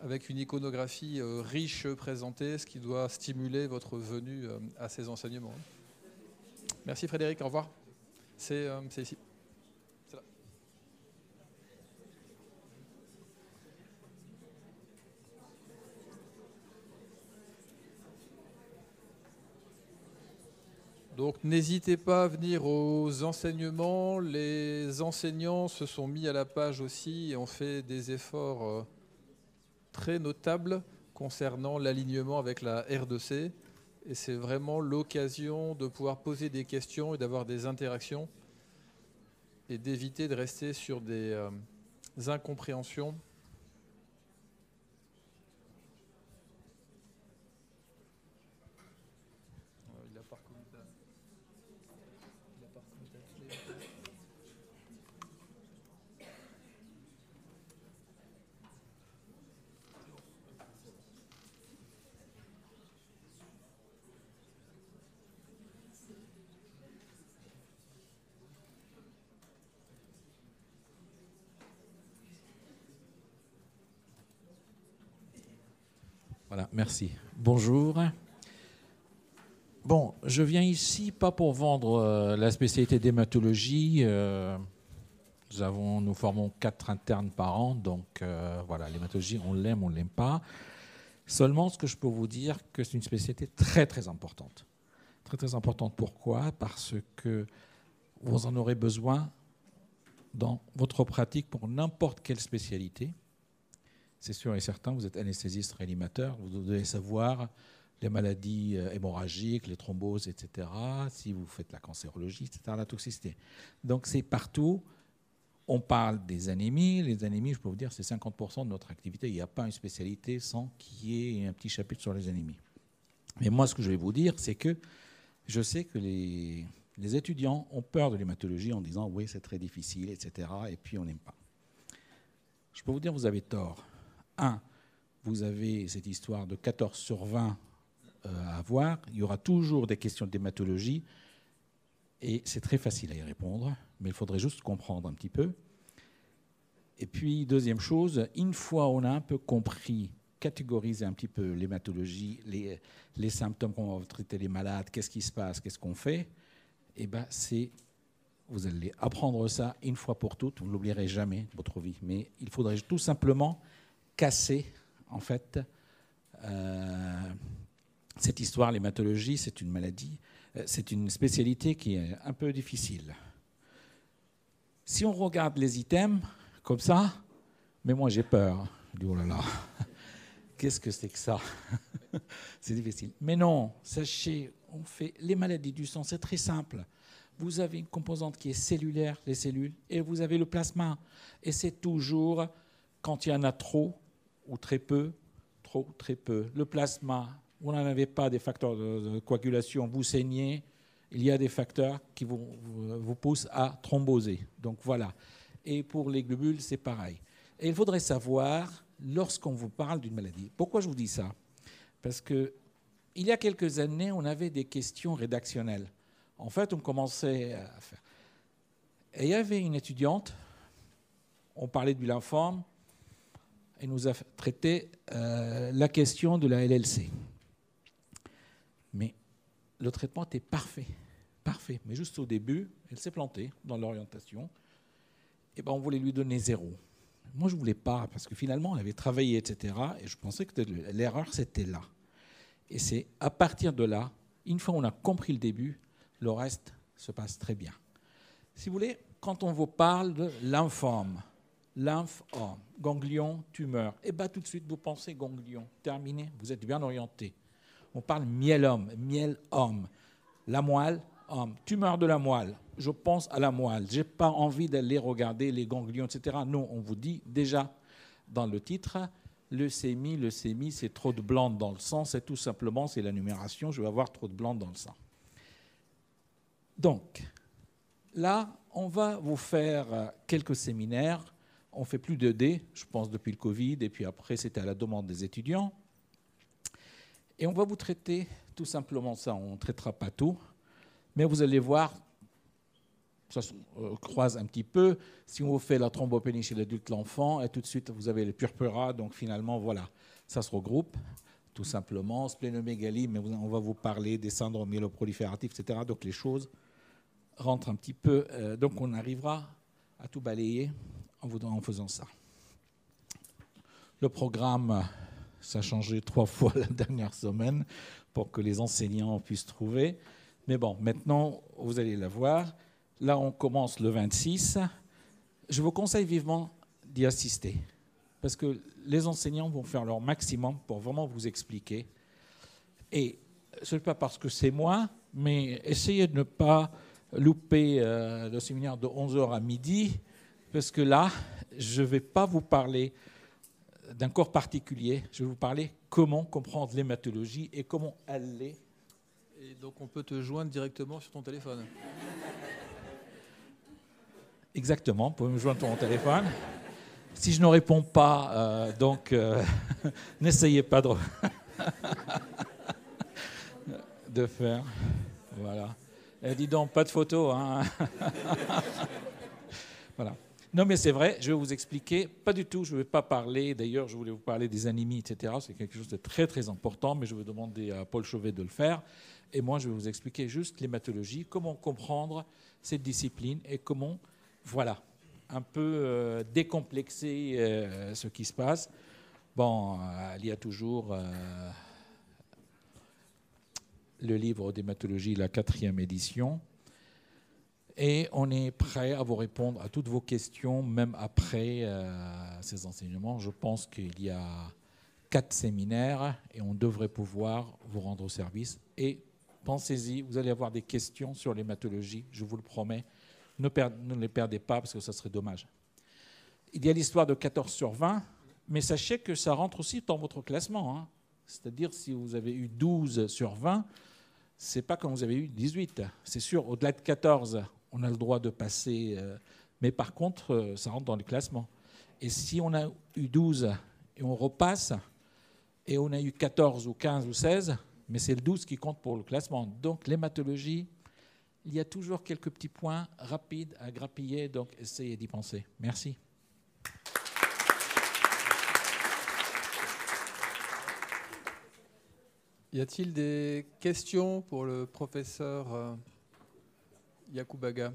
avec une iconographie euh, riche présentée, ce qui doit stimuler votre venue euh, à ces enseignements. Merci Frédéric, au revoir. C'est euh, c'est ici. Donc n'hésitez pas à venir aux enseignements. Les enseignants se sont mis à la page aussi et ont fait des efforts euh, très notables concernant l'alignement avec la R2C. Et c'est vraiment l'occasion de pouvoir poser des questions et d'avoir des interactions et d'éviter de rester sur des euh, incompréhensions. Euh, il a pas reconnu ta- il a pas reconnu ta clé. Voilà, merci. Bonjour. Bon, je viens ici pas pour vendre euh, la spécialité d'hématologie. euh, nous, formons quatre internes par an, donc euh, voilà, l'hématologie, on l'aime, on ne l'aime pas. Seulement, ce que je peux vous dire, que c'est une spécialité très très importante. Très très importante. Pourquoi? Parce que vous en aurez besoin dans votre pratique pour n'importe quelle spécialité. C'est sûr et certain, vous êtes anesthésiste réanimateur, vous devez savoir les maladies euh, hémorragiques, les thromboses, etc. Si vous faites la cancérologie, etc., la toxicité. Donc c'est partout. On parle des anémies. Les anémies, je peux vous dire, c'est 50% de notre activité. Il n'y a pas une spécialité sans qu'il y ait un petit chapitre sur les anémies. Mais moi, ce que je vais vous dire, c'est que je sais que les, les étudiants ont peur de l'hématologie en disant oui, c'est très difficile, etc. Et puis on n'aime pas. Je peux vous dire, vous avez tort. Un, vous avez cette histoire de 14 sur 20 euh, à avoir. Il y aura toujours des questions d'hématologie. Et c'est très facile à y répondre, mais il faudrait juste comprendre un petit peu. Et puis, deuxième chose, une fois on a un peu compris catégoriser un petit peu l'hématologie, les, les symptômes qu'on va traiter les malades, qu'est-ce qui se passe, qu'est-ce qu'on fait, eh ben c'est vous allez apprendre ça une fois pour toutes, vous ne l'oublierez jamais de votre vie. Mais il faudrait tout simplement casser, en fait, euh, cette histoire. L'hématologie, c'est une maladie, euh, c'est une spécialité qui est un peu difficile. Si on regarde les items comme ça, mais moi j'ai peur. Je oh là là, <laughs> qu'est-ce que c'est que ça? <laughs> C'est difficile. Mais non, sachez, on fait les maladies du sang, c'est très simple vous avez une composante qui est cellulaire, les cellules, et vous avez le plasma. Et c'est toujours quand il y en a trop ou très peu, trop très peu. Le plasma, vous n'en avez pas des facteurs de, coagulation, vous saignez, il y a des facteurs qui vous, vous, poussent à thromboser. Donc voilà. Et pour les globules, c'est pareil. Et il faudrait savoir, lorsqu'on vous parle d'une maladie, pourquoi je vous dis ça? Parce que il y a quelques années, on avait des questions rédactionnelles. En fait, on commençait à faire. Et il y avait une étudiante, on parlait du lymphome, elle nous a traité euh, la question de la LLC. Mais le traitement était parfait, parfait. Mais juste au début, elle s'est plantée dans l'orientation. Et ben, on voulait lui donner zéro. Moi, je ne voulais pas, parce que finalement, elle avait travaillé, etc. Et je pensais que l'erreur, c'était là. Et c'est à partir de là, une fois qu'on a compris le début, le reste se passe très bien. Si vous voulez, quand on vous parle de lymphome, lymphome, ganglion, tumeur, et eh bien tout de suite vous pensez ganglion, terminé, vous êtes bien orienté. On parle myélome, myélome, la moelle, homme, tumeur de la moelle, je pense à la moelle, je n'ai pas envie d'aller regarder les ganglions, etc. Non, on vous dit déjà dans le titre, leucémie, leucémie, c'est trop de blanc dans le sang, c'est tout simplement, c'est la numération, je vais avoir trop de blanc dans le sang. Donc, là, on va vous faire quelques séminaires. On fait plus de D, je pense, depuis le Covid, et puis après, c'était à la demande des étudiants. Et on va vous traiter tout simplement ça. On ne traitera pas tout, mais vous allez voir, ça se euh, croise un petit peu. Si on vous fait la thrombopénie chez l'adulte, l'enfant, et tout de suite, vous avez les purpura, donc finalement, voilà, ça se regroupe tout simplement. Splénomégalie, mais on va vous parler des syndromes myéloprolifératifs, etc. Donc les choses rentre un petit peu. Euh, donc on arrivera à tout balayer en, faisant ça. Le programme, ça a changé trois <laughs> fois la dernière semaine pour que les enseignants puissent trouver. Mais bon, maintenant, vous allez la voir. Là, on commence le 26. Je vous conseille vivement d'y assister. Parce que les enseignants vont faire leur maximum pour vraiment vous expliquer. Et ce n'est pas parce que c'est moi, mais essayez de ne pas louper euh, le séminaire de 11h à midi, parce que là, je ne vais pas vous parler d'un corps particulier, je vais vous parler comment comprendre l'hématologie et comment elle l'est. Et donc on peut te joindre directement sur ton téléphone Exactement, vous pouvez me joindre sur mon téléphone. Si je ne réponds pas, euh, donc euh, <laughs> n'essayez pas de, <laughs> de faire. Voilà. Eh, dis donc, pas de photo. Hein. <laughs> voilà. Non, mais c'est vrai, je vais vous expliquer. Pas du tout, je ne vais pas parler. D'ailleurs, je voulais vous parler des anémies, etc. C'est quelque chose de très, très important, mais je vais demander à Paul Chauvet de le faire. Et moi, je vais vous expliquer juste l'hématologie, comment comprendre cette discipline et comment, voilà, un peu euh, décomplexer euh, ce qui se passe. Bon, euh, il y a toujours le livre d'hématologie, la quatrième édition. Et on est prêt à vous répondre à toutes vos questions, même après euh, ces enseignements. Je pense qu'il y a quatre séminaires et on devrait pouvoir vous rendre service. Et pensez-y, vous allez avoir des questions sur l'hématologie, je vous le promets. Ne, les perdez pas parce que ça serait dommage. Il y a l'histoire de 14 sur 20, mais sachez que ça rentre aussi dans votre classement. Hein. C'est-à-dire si vous avez eu 12 sur 20, c'est pas comme vous avez eu 18. C'est sûr, au-delà de 14, on a le droit de passer. Euh, mais par contre, euh, ça rentre dans le classement. Et si on a eu 12 et on repasse, et on a eu 14 ou 15 ou 16, mais c'est le 12 qui compte pour le classement. Donc l'hématologie, il y a toujours quelques petits points rapides à grappiller, donc essayez d'y penser. Merci. Y a-t-il des questions pour le professeur euh, Yakubaga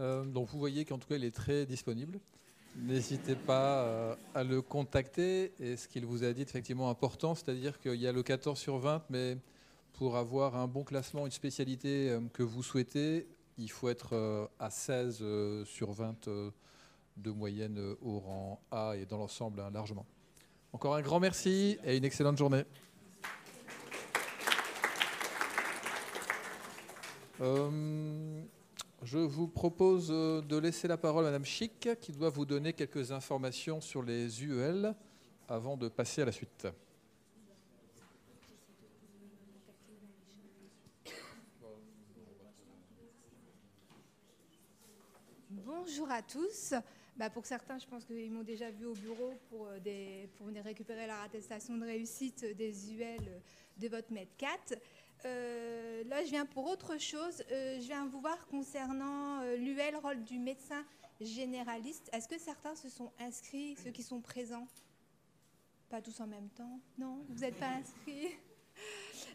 Euh, Donc vous voyez qu'en tout cas il est très disponible. N'hésitez pas euh, à le contacter. Et ce qu'il vous a dit est effectivement important, c'est-à-dire qu'il y a le 14 sur 20, mais pour avoir un bon classement, une spécialité euh, que vous souhaitez, il faut être à 16 euh, sur 20 euh, de moyenne au rang A et dans l'ensemble hein, largement. Encore un grand merci et une excellente journée. Euh, je vous propose euh, de laisser la parole à Madame Chic qui doit vous donner quelques informations sur les UEL avant de passer à la suite. Bonjour à tous. Bah, pour certains, je pense qu'ils m'ont déjà vu au bureau pour, euh, des, pour récupérer leur attestation de réussite des UL de votre MED 4. Euh, là, je viens pour autre chose. Euh, je viens vous voir concernant euh, l'UL, rôle du médecin généraliste. Est-ce que certains se sont inscrits, ceux qui sont présents? Pas tous en même temps Non Vous n'êtes pas inscrits? <laughs>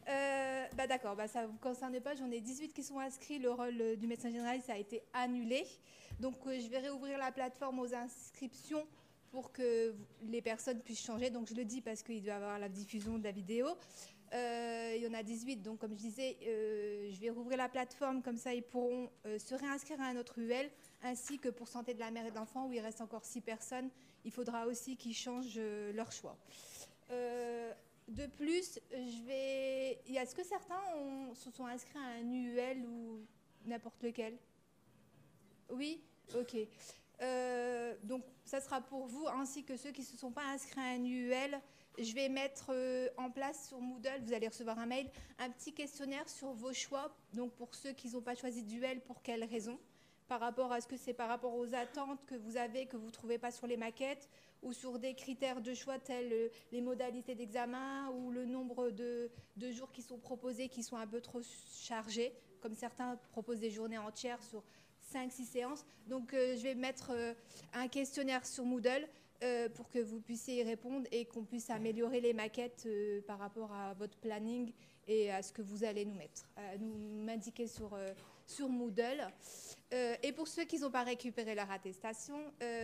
Euh, bah d'accord, bah ça ne vous concerne pas. J'en ai 18 qui sont inscrits. Le rôle du médecin généraliste a été annulé. Donc je vais réouvrir la plateforme aux inscriptions pour que les personnes puissent changer. Donc je le dis parce qu'il doit y avoir la diffusion de la vidéo. Euh, il y en a 18, donc comme je disais, euh, je vais rouvrir la plateforme, comme ça ils pourront euh, se réinscrire à un autre UL, ainsi que pour santé de la mère et de l'enfant, où il reste encore 6 personnes, il faudra aussi qu'ils changent leur choix. De plus, je vais. Est-ce que certains se sont inscrits à un UL ou n'importe lequel? Oui? Ok. Donc, ça sera pour vous ainsi que ceux qui ne se sont pas inscrits à un UL. Je vais mettre euh, en place sur Moodle, vous allez recevoir un mail, un petit questionnaire sur vos choix. Donc, pour ceux qui n'ont pas choisi d'UL, pour quelles raisons Par rapport à ce que c'est par rapport aux attentes que vous avez, que vous ne trouvez pas sur les maquettes, ou sur des critères de choix tels euh, les modalités d'examen ou le nombre de, jours qui sont proposés qui sont un peu trop chargés, comme certains proposent des journées entières sur 5-6 séances. Donc euh, je vais mettre un questionnaire sur Moodle euh, pour que vous puissiez y répondre et qu'on puisse améliorer les maquettes euh, par rapport à votre planning et à ce que vous allez nous mettre, nous m'indiquer sur, euh, sur Moodle. Et pour ceux qui n'ont pas récupéré leur attestation,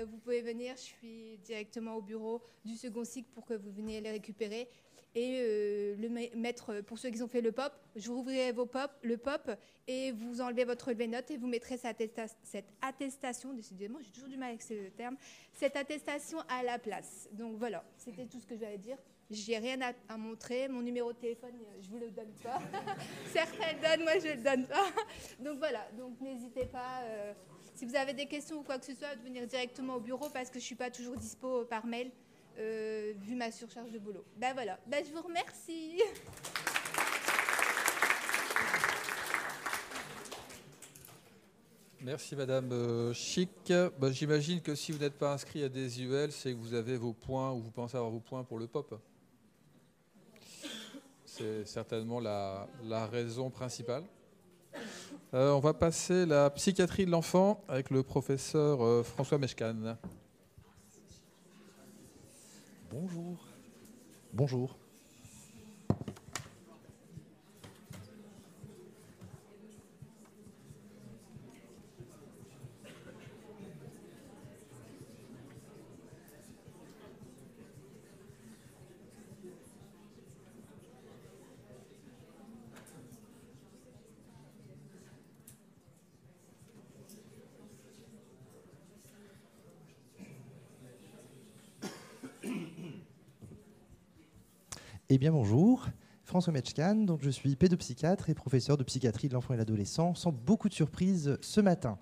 vous pouvez venir, je suis directement au bureau du second cycle pour que vous veniez les récupérer. Et euh, le mettre, pour ceux qui ont fait le POP, je rouvrirai vos pop, le POP et vous enlevez votre relevé note et vous mettrez cette, attesta- cette attestation, décidément j'ai toujours du mal avec ce terme, cette attestation à la place. Donc voilà, c'était tout ce que j'allais dire. J'ai rien à, montrer. Mon numéro de téléphone, euh, je vous le donne pas. <laughs> Certains donnent, moi je le donne pas. <laughs> Donc voilà, donc n'hésitez pas. euh, si vous avez des questions ou quoi que ce soit, de venir directement au bureau parce que je suis pas toujours dispo par mail euh, vu ma surcharge de boulot. Ben voilà, ben je vous remercie. Merci Madame euh, Chic. Bah, J'imagine que si vous n'êtes pas inscrit à des UL, c'est que vous avez vos points ou vous pensez avoir vos points pour le POP. C'est certainement la, raison principale. Euh, on va passer la psychiatrie de l'enfant avec le professeur François Meshkan. Bonjour. Bonjour. Eh bien bonjour, François Metchkan, donc je suis pédopsychiatre et professeur de psychiatrie de l'enfant et l'adolescent, sans beaucoup de surprises ce matin.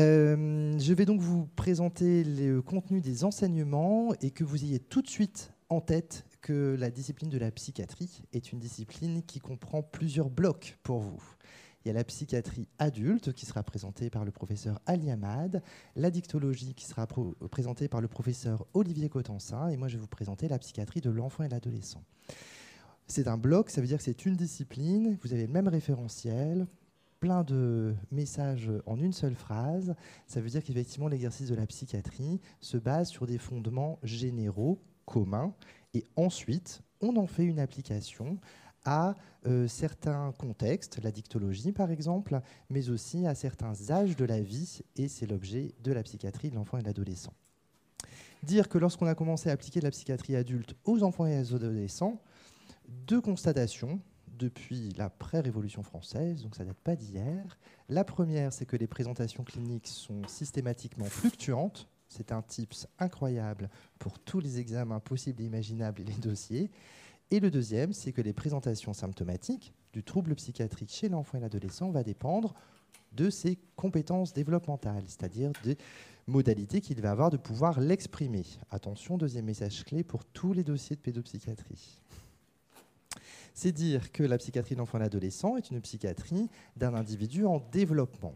Euh, je vais donc vous présenter le contenu des enseignements et que vous ayez tout de suite en tête que la discipline de la psychiatrie est une discipline qui comprend plusieurs blocs pour vous. Il y a la psychiatrie adulte qui sera présentée par le professeur Ali Hamad, la dictologie qui sera présentée par le professeur Olivier Cotensin et moi je vais vous présenter la psychiatrie de l'enfant et l'adolescent. C'est un bloc, ça veut dire que c'est une discipline, vous avez le même référentiel, plein de messages en une seule phrase. Ça veut dire qu'effectivement l'exercice de la psychiatrie se base sur des fondements généraux, communs, et ensuite on en fait une application à euh, certains contextes, la dictologie par exemple, mais aussi à certains âges de la vie, et c'est l'objet de la psychiatrie de l'enfant et de l'adolescent. Dire que lorsqu'on a commencé à appliquer de la psychiatrie adulte aux enfants et aux adolescents, deux constatations depuis la pré-révolution française, donc ça date pas d'hier. La première, c'est que les présentations cliniques sont systématiquement fluctuantes. C'est un tips incroyable pour tous les examens possibles et imaginables et les dossiers. Et le deuxième, c'est que les présentations symptomatiques du trouble psychiatrique chez l'enfant et l'adolescent va dépendre de ses compétences développementales, c'est-à-dire des modalités qu'il va avoir de pouvoir l'exprimer. Attention, deuxième message clé pour tous les dossiers de pédopsychiatrie c'est dire que la psychiatrie de et l'adolescent est une psychiatrie d'un individu en développement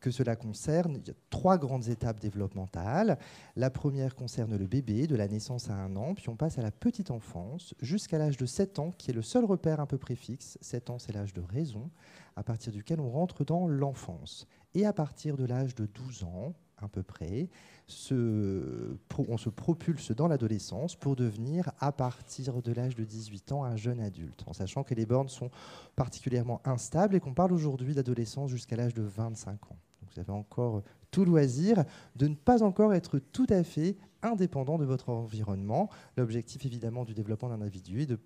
que cela concerne, il y a trois grandes étapes développementales. La première concerne le bébé, de la naissance à un an, puis on passe à la petite enfance, jusqu'à l'âge de 7 ans, qui est le seul repère un peu préfixe. 7 ans, c'est l'âge de raison, à partir duquel on rentre dans l'enfance. Et à partir de l'âge de 12 ans, à peu près, on se propulse dans l'adolescence pour devenir, à partir de l'âge de 18 ans, un jeune adulte, en sachant que les bornes sont particulièrement instables et qu'on parle aujourd'hui d'adolescence jusqu'à l'âge de 25 ans. vous avez encore tout loisir de ne pas encore être tout à fait indépendant de votre environnement. L'objectif évidemment du développement d'un individu est de,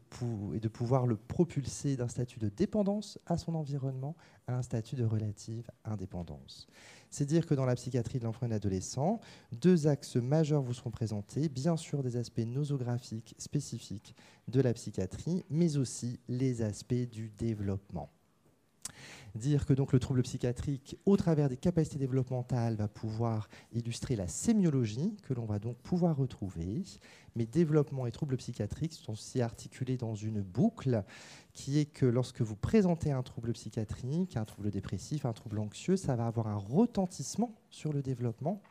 de pouvoir le propulser d'un statut de dépendance à son environnement à un statut de relative indépendance. C'est dire que dans la psychiatrie de l'enfant et de l'adolescent, deux axes majeurs vous seront présentés, bien sûr des aspects nosographiques spécifiques de la psychiatrie, mais aussi les aspects du développement dire que donc le trouble psychiatrique, au travers des capacités développementales, va pouvoir illustrer la sémiologie que l'on va donc pouvoir retrouver. Mais développement et troubles psychiatriques sont aussi articulés dans une boucle qui est que lorsque vous présentez un trouble psychiatrique, un trouble dépressif, un trouble anxieux, ça va avoir un retentissement sur le développement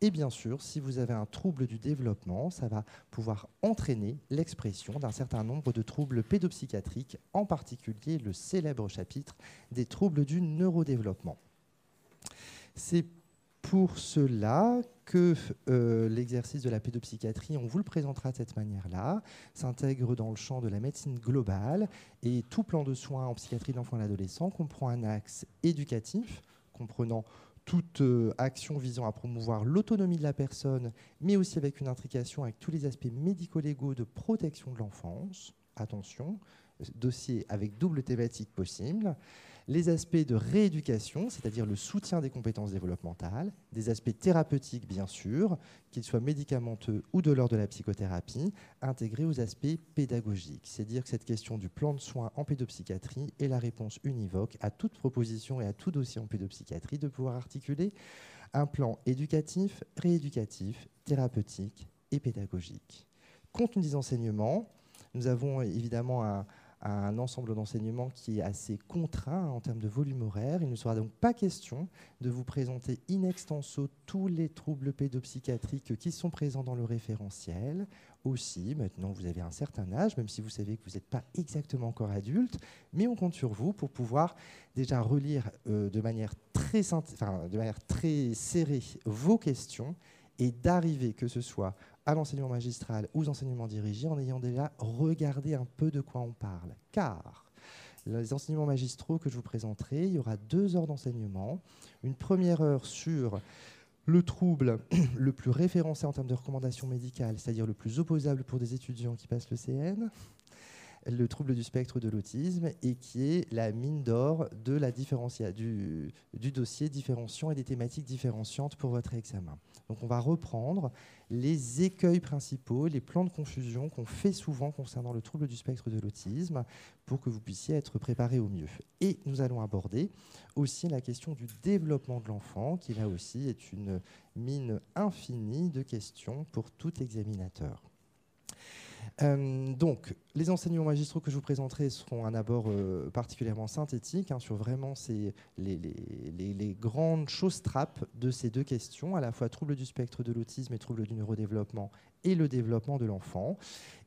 et bien sûr, si vous avez un trouble du développement, ça va pouvoir entraîner l'expression d'un certain nombre de troubles pédopsychiatriques, en particulier le célèbre chapitre des troubles du neurodéveloppement. C'est pour cela que euh, l'exercice de la pédopsychiatrie, on vous le présentera de cette manière-là, s'intègre dans le champ de la médecine globale et tout plan de soins en psychiatrie de l'enfant et de l'adolescent comprend un axe éducatif comprenant toute euh, action visant à promouvoir l'autonomie de la personne, mais aussi avec une intrication avec tous les aspects médico-légaux de protection de l'enfance. Attention, dossier avec double thématique possible les aspects de rééducation, c'est-à-dire le soutien des compétences développementales, des aspects thérapeutiques bien sûr, qu'ils soient médicamenteux ou de l'ordre de la psychothérapie, intégrés aux aspects pédagogiques. C'est à dire que cette question du plan de soins en pédopsychiatrie est la réponse univoque à toute proposition et à tout dossier en pédopsychiatrie de pouvoir articuler un plan éducatif, rééducatif, thérapeutique et pédagogique. Compte des enseignements, nous avons évidemment un, un ensemble d'enseignements qui est assez contraint en termes de volume horaire. Il ne sera donc pas question de vous présenter in extenso tous les troubles pédopsychiatriques qui sont présents dans le référentiel. Aussi, maintenant vous avez un certain âge, même si vous savez que vous n'êtes pas exactement encore adulte, mais on compte sur vous pour pouvoir déjà relire euh, de, manière très, de manière très serrée vos questions et d'arriver, que ce soit à l'enseignement magistral ou aux enseignements dirigés en ayant déjà regardé un peu de quoi on parle. Car les enseignements magistraux que je vous présenterai, il y aura deux heures d'enseignement. Une première heure sur le trouble <clears throat> le plus référencé en termes de recommandations médicales, c'est-à-dire le plus opposable pour des étudiants qui passent le CN, le trouble du spectre de l'autisme et qui est la mine d'or de la du, du dossier différenciant et des thématiques différenciantes pour votre examen. Donc on va reprendre les écueils principaux, les plans de confusion qu'on fait souvent concernant le trouble du spectre de l'autisme pour que vous puissiez être préparé au mieux. Et nous allons aborder aussi la question du développement de l'enfant, qui là aussi est une mine infinie de questions pour tout examinateur. Euh, donc, les enseignements magistraux que je vous présenterai seront un abord euh, particulièrement synthétique hein, sur vraiment les, les, grandes choses trappes de ces deux questions, à la fois trouble du spectre de l'autisme et trouble du neurodéveloppement et le développement de l'enfant.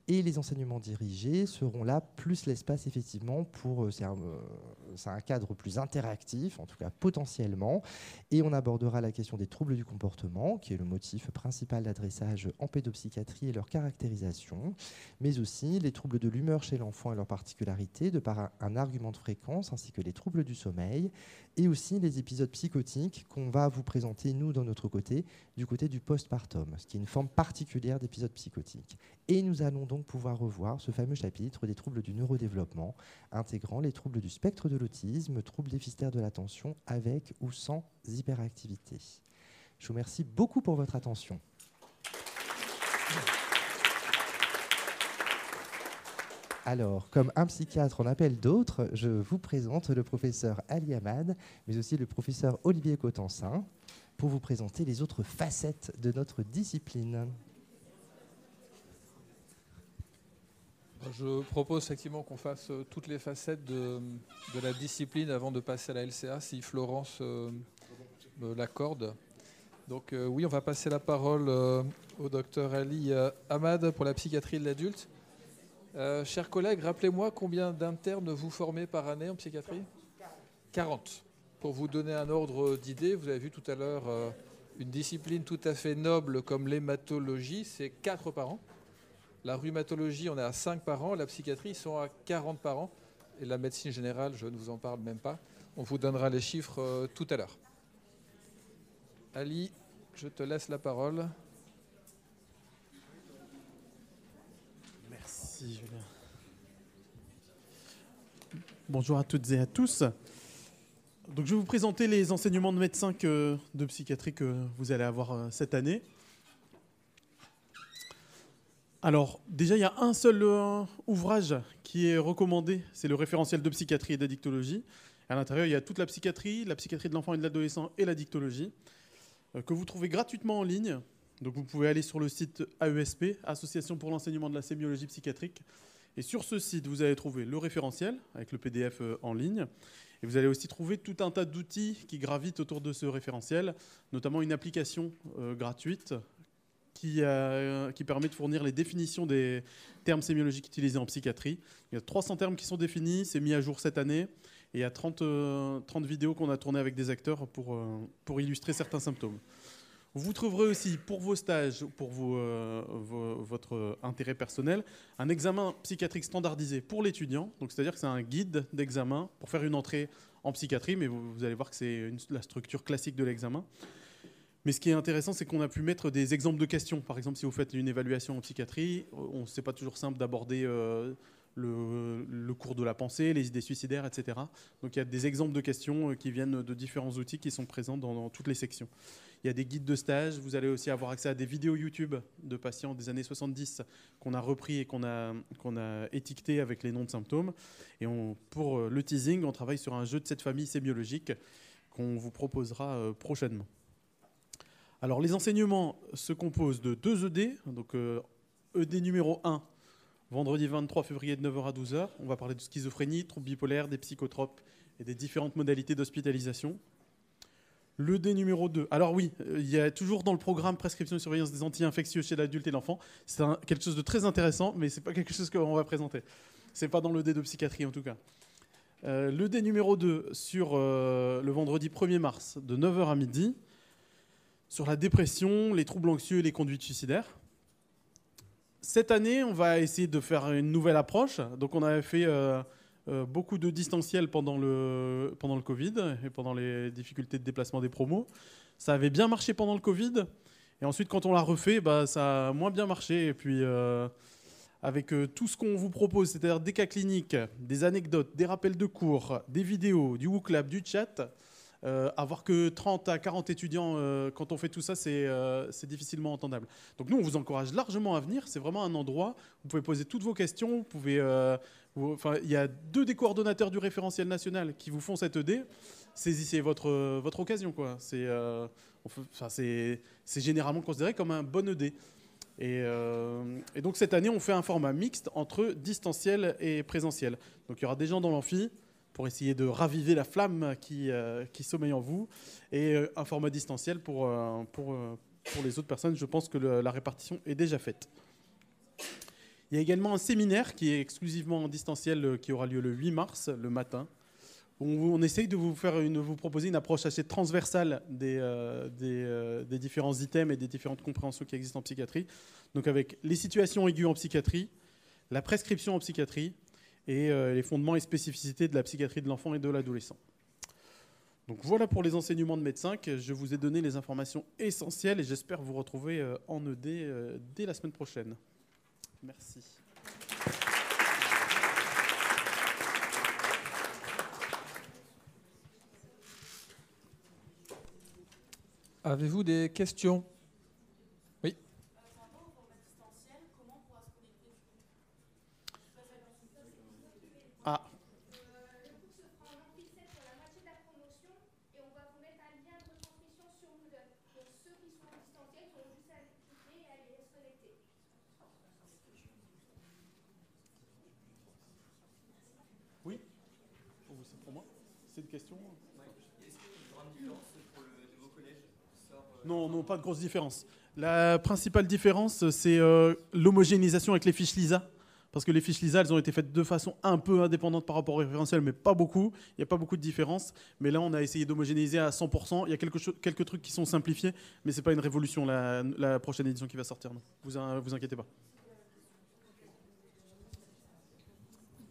Et les enseignements dirigés seront là, plus l'espace effectivement pour... euh, C'est un, euh, un cadre plus interactif, en tout cas potentiellement. Et on abordera la question des troubles du comportement, qui est le motif principal d'adressage en pédopsychiatrie et leur caractérisation, mais aussi les troubles de l'humeur chez l'enfant et leurs particularités, de par un, un argument de fréquence, ainsi que les troubles du sommeil, et aussi les épisodes psychotiques qu'on va vous présenter, nous, dans notre côté, du côté du postpartum, ce qui est une forme particulière d'épisode psychotique. Et nous allons donc pouvoir revoir ce fameux chapitre des troubles du neurodéveloppement, intégrant les troubles du spectre de l'autisme, troubles déficitaires de l'attention, avec ou sans hyperactivité. Je vous remercie beaucoup pour votre attention. Alors, comme un psychiatre en appelle d'autres, je vous présente le professeur Ali Hamad, mais aussi le professeur Olivier Cotensin, pour vous présenter les autres facettes de notre discipline. Je propose effectivement qu'on fasse euh, toutes les facettes de, la discipline avant de passer à la LCA, si Florence euh, me l'accorde. Donc euh, oui, on va passer la parole au docteur Ali Ahmad pour la psychiatrie de l'adulte. Chers collègues, rappelez-moi combien d'internes vous formez par année en psychiatrie? 40. Pour vous donner un ordre d'idée, vous avez vu tout à l'heure une discipline tout à fait noble comme l'hématologie, c'est 4 par an. La rhumatologie, on est à 5 par an. La psychiatrie, ils sont à 40 par an. Et la médecine générale, je ne vous en parle même pas. On vous donnera les chiffres euh, tout à l'heure. Ali, je te laisse la parole. Merci Julien. Bonjour à toutes et à tous. Donc, je vais vous présenter les enseignements de médecin que- de psychiatrie que vous allez avoir euh, cette année. Alors, déjà, il y a un seul euh, ouvrage qui est recommandé, c'est le référentiel de psychiatrie et d'addictologie. À l'intérieur, il y a toute la psychiatrie, la psychiatrie de l'enfant et de l'adolescent et la dictologie, euh, que vous trouvez gratuitement en ligne. Donc, vous pouvez aller sur le site AESP, Association pour l'enseignement de la sémiologie psychiatrique. Et sur ce site, vous allez trouver le référentiel avec le PDF euh, en ligne. Et vous allez aussi trouver tout un tas d'outils qui gravitent autour de ce référentiel, notamment une application gratuite qui, euh, qui permet de fournir les définitions des termes sémiologiques utilisés en psychiatrie. Il y a 300 termes qui sont définis, c'est mis à jour cette année. Et il y a 30, euh, 30 vidéos qu'on a tournées avec des acteurs pour, euh, pour illustrer certains symptômes. Vous trouverez aussi pour vos stages, pour vos, votre intérêt personnel, un examen psychiatrique standardisé pour l'étudiant. C'est-à-dire que c'est un guide d'examen pour faire une entrée en psychiatrie, mais vous, allez voir que c'est la structure classique de l'examen. Mais ce qui est intéressant, c'est qu'on a pu mettre des exemples de questions. Par exemple, si vous faites une évaluation en psychiatrie, on c'est pas toujours simple d'aborder euh, le, cours de la pensée, les idées suicidaires, etc. Donc il y a des exemples de questions euh, qui viennent de différents outils qui sont présents dans, toutes les sections. Il y a des guides de stage. Vous allez aussi avoir accès à des vidéos YouTube de patients des années 70 qu'on a repris et qu'on a, qu'on étiqueté avec les noms de symptômes. Et pour euh, le teasing, on travaille sur un jeu de cette famille sémiologique qu'on vous proposera euh, prochainement. Alors les enseignements se composent de deux ED. Donc euh, ED numéro 1, vendredi 23 février de 9h à 12h. On va parler de schizophrénie, troubles bipolaires, des psychotropes et des différentes modalités d'hospitalisation. Le D numéro 2. Alors oui, euh, il y a toujours dans le programme prescription et surveillance des anti-infectieux chez l'adulte et l'enfant. C'est quelque chose de très intéressant, mais c'est pas quelque chose qu'on va présenter. C'est pas dans le D de psychiatrie en tout cas. Euh, le D numéro 2 sur euh, le vendredi 1er mars de 9h à midi sur la dépression, les troubles anxieux et les conduites suicidaires. Cette année, on va essayer de faire une nouvelle approche. Donc on avait fait euh, euh, beaucoup de distanciel pendant le, pendant le Covid et pendant les difficultés de déplacement des promos. Ça avait bien marché pendant le Covid. Et ensuite, quand on l'a refait, bah, ça a moins bien marché. Et puis, euh, avec tout ce qu'on vous propose, c'est-à-dire des cas cliniques, des anecdotes, des rappels de cours, des vidéos, du WooClap, du chat, euh, avoir que 30 à 40 étudiants, euh, quand on fait tout ça, c'est euh, c'est difficilement entendable. Donc nous, on vous encourage largement à venir. C'est vraiment un endroit où vous pouvez poser toutes vos questions. Vous pouvez, euh, enfin, il y a deux des coordonnateurs du référentiel national qui vous font cette ED. Saisissez votre, euh, votre occasion. C'est euh, enfin, généralement considéré comme un bon ED. Euh, et donc cette année, on fait un format mixte entre distanciel et présentiel. Donc il y aura des gens dans l'amphi pour essayer de raviver la flamme qui, euh, sommeille en vous, et euh, un format distanciel pour, euh, pour, les autres personnes. Je pense que la répartition est déjà faite. Il y a également un séminaire qui est exclusivement en distanciel qui aura lieu le 8 mars, le matin. On, on essaye de vous, proposer une approche assez transversale des différents items et des différentes compréhensions qui existent en psychiatrie. Donc avec les situations aiguës en psychiatrie, la prescription en psychiatrie et euh, les fondements et spécificités de la psychiatrie de l'enfant et de l'adolescent. Donc voilà pour les enseignements de médecin. que Je vous ai donné les informations essentielles et j'espère vous retrouver euh, en ED euh, dès la semaine prochaine. Merci. Avez-vous des questions Oui. Ah, oui Oh, C'est pour moi C'est une question Non, non, pas de grosse différence. La principale différence, c'est euh, l'homogénéisation avec les fiches LISA. Parce que les fiches LISA, elles ont été faites de façon un peu indépendante par rapport au référentiel, mais pas beaucoup. Il n'y a pas beaucoup de différence. Mais là, on a essayé d'homogénéiser à 100%. Il y a quelques trucs qui sont simplifiés, mais ce n'est pas une révolution, la, la prochaine édition qui va sortir. Non. Vous, in- vous inquiétez pas.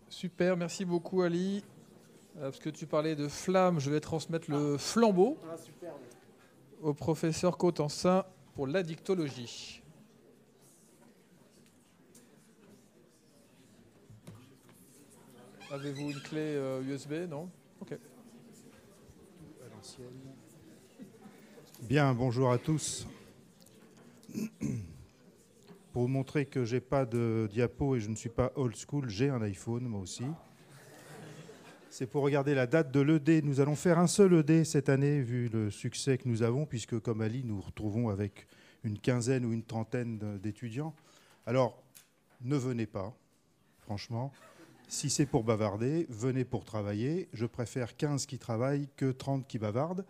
Super, merci beaucoup Ali. Euh, Parce que tu parlais de flamme, je vais transmettre le flambeau au professeur Cotensin pour l'addictologie. Avez-vous une clé euh, USB Non? Ok. Bien, bonjour à tous. Pour montrer que j'ai pas de diapo et je ne suis pas old school, j'ai un iPhone moi aussi. C'est pour regarder la date de l'ED. Nous allons faire un seul ED cette année, vu le succès que nous avons, puisque comme Ali, nous retrouvons avec une quinzaine ou une trentaine d'étudiants. Alors, ne venez pas, franchement. Si c'est pour bavarder, venez pour travailler. Je préfère 15 qui travaillent que 30 qui bavardent.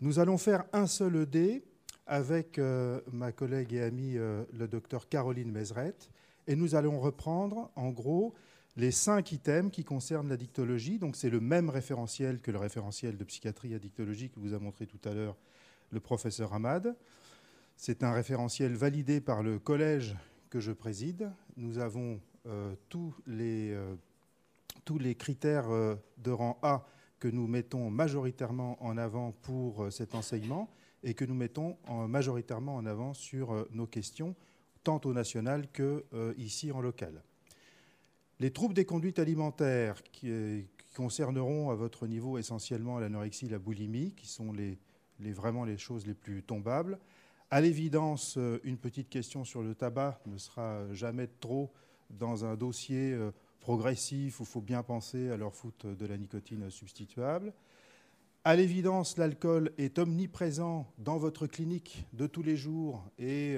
Nous allons faire un seul ED avec euh, ma collègue et amie, euh, le docteur Caroline Mézeret, et nous allons reprendre, en gros, les cinq items qui concernent la dictologie. Donc, c'est le même référentiel que le référentiel de psychiatrie à dictologie que vous a montré tout à l'heure le professeur Hamad. C'est un référentiel validé par le collège que je préside. Nous avons euh, tous, les, euh, tous les critères euh, de rang A que nous mettons majoritairement en avant pour cet enseignement et que nous mettons en- majoritairement en avant sur nos questions, tant au national que euh, ici en local. Les troubles des conduites alimentaires qui, euh, qui concerneront à votre niveau essentiellement l'anorexie, la boulimie, qui sont les, vraiment les choses les plus tombables. À l'évidence, euh, une petite question sur le tabac ne sera jamais trop dans un dossier euh, progressif où il faut bien penser à leur foutre de la nicotine substituable. À l'évidence, l'alcool est omniprésent dans votre clinique de tous les jours et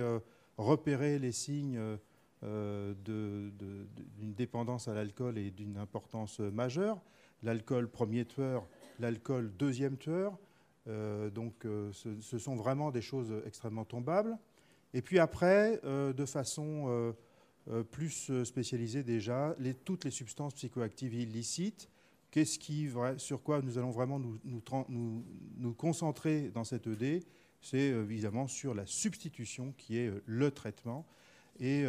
repérer les signes euh, d'une dépendance à l'alcool est d'une importance majeure. L'alcool premier tueur, l'alcool deuxième tueur. Euh, donc euh, ce, sont vraiment des choses extrêmement tombables. Et puis après, de façon plus spécialisée déjà, toutes les substances psychoactives illicites. Qu'est-ce qui, sur quoi nous allons vraiment nous, concentrer dans cette ED C'est évidemment sur la substitution qui est le traitement. Et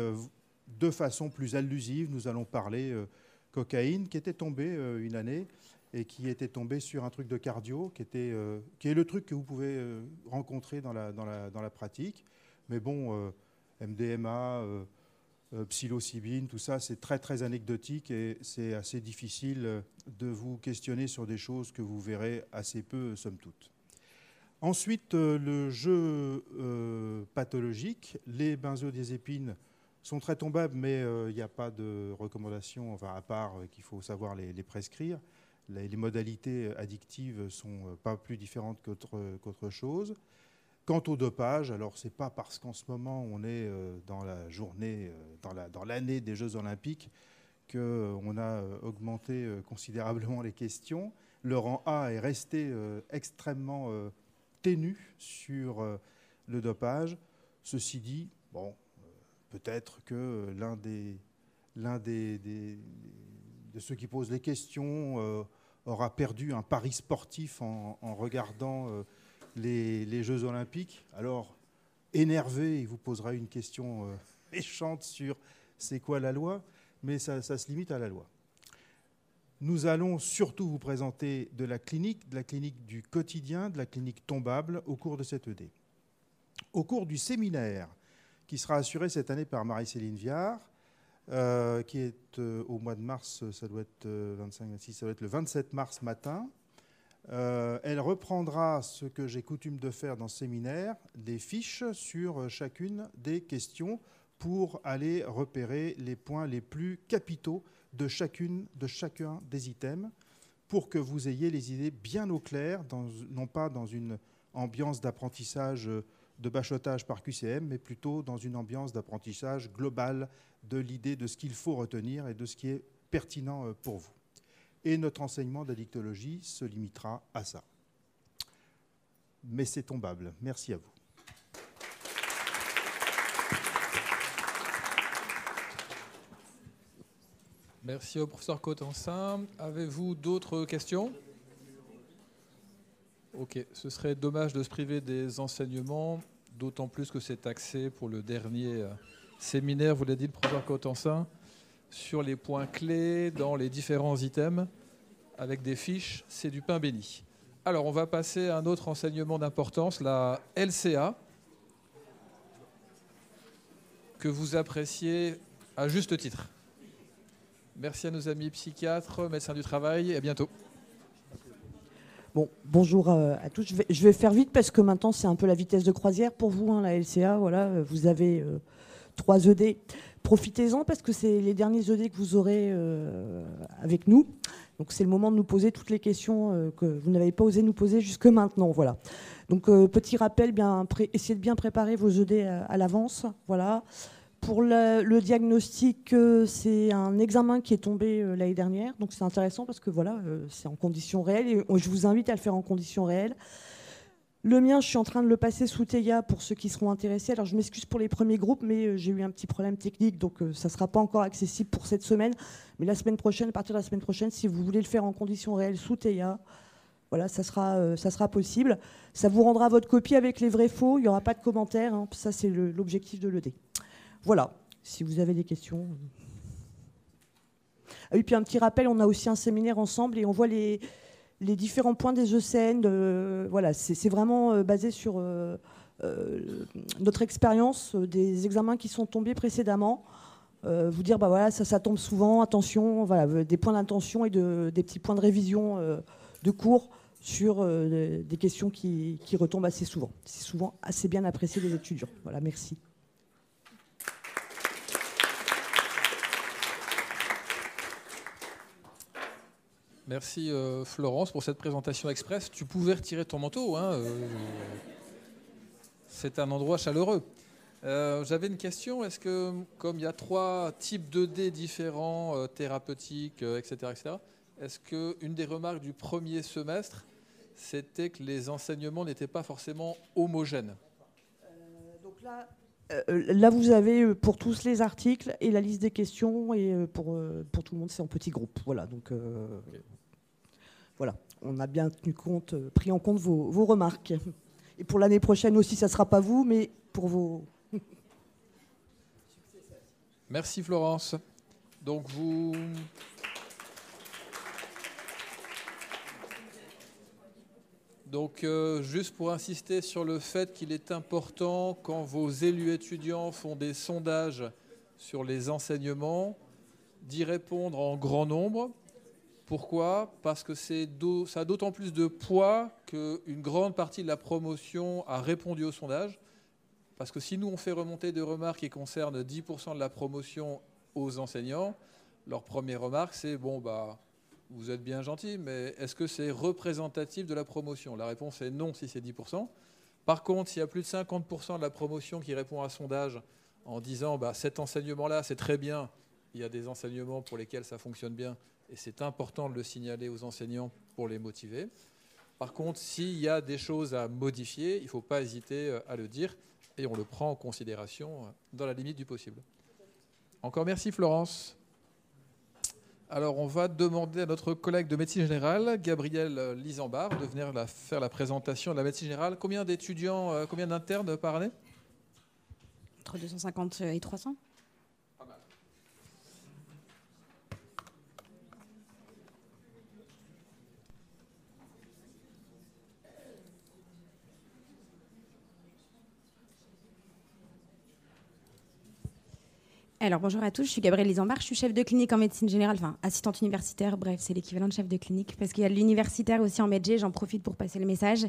de façon plus allusive, nous allons parler euh, cocaïne qui était tombée euh, une année et qui était tombé sur un truc de cardio, qui, était, euh, qui est le truc que vous pouvez rencontrer dans la, dans, la, dans la pratique. Mais bon, MDMA, psilocybine, tout ça, c'est très très anecdotique et c'est assez difficile de vous questionner sur des choses que vous verrez assez peu, somme toute. Ensuite, le jeu pathologique, les benzodiazépines sont très tombables, mais euh, il n'y a pas de recommandation, enfin, à part euh, qu'il faut savoir les, prescrire. Les, modalités addictives sont euh, pas plus différentes qu'autre chose. Quant au dopage, alors c'est pas parce qu'en ce moment on est euh, dans la journée, euh, dans la- dans l'année des Jeux Olympiques, qu'on a euh, augmenté euh, considérablement les questions. Le rang A est resté euh, extrêmement euh, ténu sur euh, le dopage. Ceci dit, bon, euh, peut-être que l'un des de ceux qui posent les questions euh, aura perdu un pari sportif en, regardant euh, les, les Jeux Olympiques. Alors, énervé, il vous posera une question euh, <laughs> méchante sur c'est quoi la loi, mais ça, ça se limite à la loi. Nous allons surtout vous présenter de la clinique, de la clinique du quotidien, de la clinique tombable au cours de cette ED. Au cours du séminaire qui sera assuré cette année par Marie-Céline Viard, euh, qui est euh, au mois de mars, ça doit être euh, 25, 26, ça doit être le 27 mars matin. Elle reprendra ce que j'ai coutume de faire dans ce séminaire, des fiches sur chacune des questions pour aller repérer les points les plus capitaux de, chacune, de chacun des items pour que vous ayez les idées bien au clair, non pas dans une ambiance d'apprentissage de bachotage par QCM, mais plutôt dans une ambiance d'apprentissage global de l'idée de ce qu'il faut retenir et de ce qui est pertinent euh, pour vous. Et notre enseignement d'addictologie se limitera à ça. Mais c'est tombable. Merci à vous. Merci au professeur Cotensin. Avez-vous d'autres questions? Ok, ce serait dommage de se priver des enseignements, d'autant plus que c'est axé pour le dernier euh, séminaire, vous l'avez dit le professeur Cotensin, sur les points clés dans les différents items, avec des fiches, c'est du pain béni. Alors, on va passer à un autre enseignement d'importance, la LCA, que vous appréciez à juste titre. Merci à nos amis psychiatres, médecins du travail, et à bientôt. Bon, bonjour euh, à tous. Je vais, faire vite parce que maintenant c'est un peu la vitesse de croisière pour vous, hein, la LCA. Voilà, euh, vous avez euh, trois ED. Profitez-en parce que c'est les derniers ED que vous aurez avec nous. Donc c'est le moment de nous poser toutes les questions que vous n'avez pas osé nous poser jusque maintenant. Voilà. Donc petit rappel, essayez de bien préparer vos ED à, à l'avance. Voilà. Pour le, diagnostic, euh, c'est un examen qui est tombé euh, l'année dernière, donc c'est intéressant parce que voilà, euh, c'est en conditions réelles je vous invite à le faire en conditions réelles. Le mien, je suis en train de le passer sous TEIA pour ceux qui seront intéressés. Alors je m'excuse pour les premiers groupes, mais j'ai eu un petit problème technique, donc ça ne sera pas encore accessible pour cette semaine. Mais la semaine prochaine, à partir de la semaine prochaine, si vous voulez le faire en conditions réelles sous TEIA, voilà, ça sera, ça sera possible. Ça vous rendra votre copie avec les vrais faux. Il n'y aura pas de commentaires. hein. Ça, c'est l'objectif de l'ED. Voilà, si vous avez des questions. Ah oui, puis un petit rappel, on a aussi un séminaire ensemble et on voit les, les différents points des ECN. de- voilà, c'est vraiment euh, basé sur euh, euh, notre expérience euh, des examens qui sont tombés précédemment. Euh, vous dire, bah voilà, ça, tombe souvent, attention, voilà, euh, des points d'intention et de, des petits points de révision euh, de cours sur euh, des- des questions qui, qui retombent assez souvent. C'est souvent assez bien apprécié des étudiants. Voilà, merci. Merci euh, Florence pour cette présentation express. Tu pouvais retirer ton manteau. hein, euh, c'est un endroit chaleureux. Euh, J'avais une question. Est-ce que, comme il y a trois types de dés différents, thérapeutiques, etc., etc., est-ce qu'une des remarques du premier semestre, c'était que les enseignements n'étaient pas forcément homogènes? Là, vous avez euh, pour tous les articles et la liste des questions, et euh, pour, euh, pour tout le monde, c'est en petits groupes. Voilà, donc euh, voilà, on a bien tenu compte, euh, pris en compte vos, vos remarques. Et pour l'année prochaine aussi, ça ne sera pas vous, mais pour vos. Merci Florence. Donc vous. Donc euh, juste pour insister sur le fait qu'il est important quand vos élus étudiants font des sondages sur les enseignements d'y répondre en grand nombre. Pourquoi? Parce que ça a d'autant plus de poids qu'une grande partie de la promotion a répondu au sondage. Parce que si nous, on fait remonter des remarques qui concernent 10% de la promotion aux enseignants, leur première remarque, c'est bon, bah, vous êtes bien gentil, mais est-ce que c'est représentatif de la promotion? La réponse est non si c'est 10%. Par contre, s'il y a plus de 50% de la promotion qui répond à sondage en disant bah, cet enseignement-là, c'est très bien, il y a des enseignements pour lesquels ça fonctionne bien, et c'est important de le signaler aux enseignants pour les motiver. Par contre, s'il y a des choses à modifier, il ne faut pas hésiter euh, à le dire et on le prend en considération euh, dans la limite du possible. Encore merci Florence. Alors, on va demander à notre collègue de médecine générale, Gabriel Lisambard, de venir faire la présentation de la médecine générale. Combien d'étudiants, euh, combien d'internes par année? Entre 250 et 300 Alors bonjour à tous, je suis Gabrielle Lisambard, je suis chef de clinique en médecine générale, enfin assistante universitaire, bref, c'est l'équivalent de chef de clinique, parce qu'il y a l'universitaire aussi en médecine, j'en profite pour passer le message.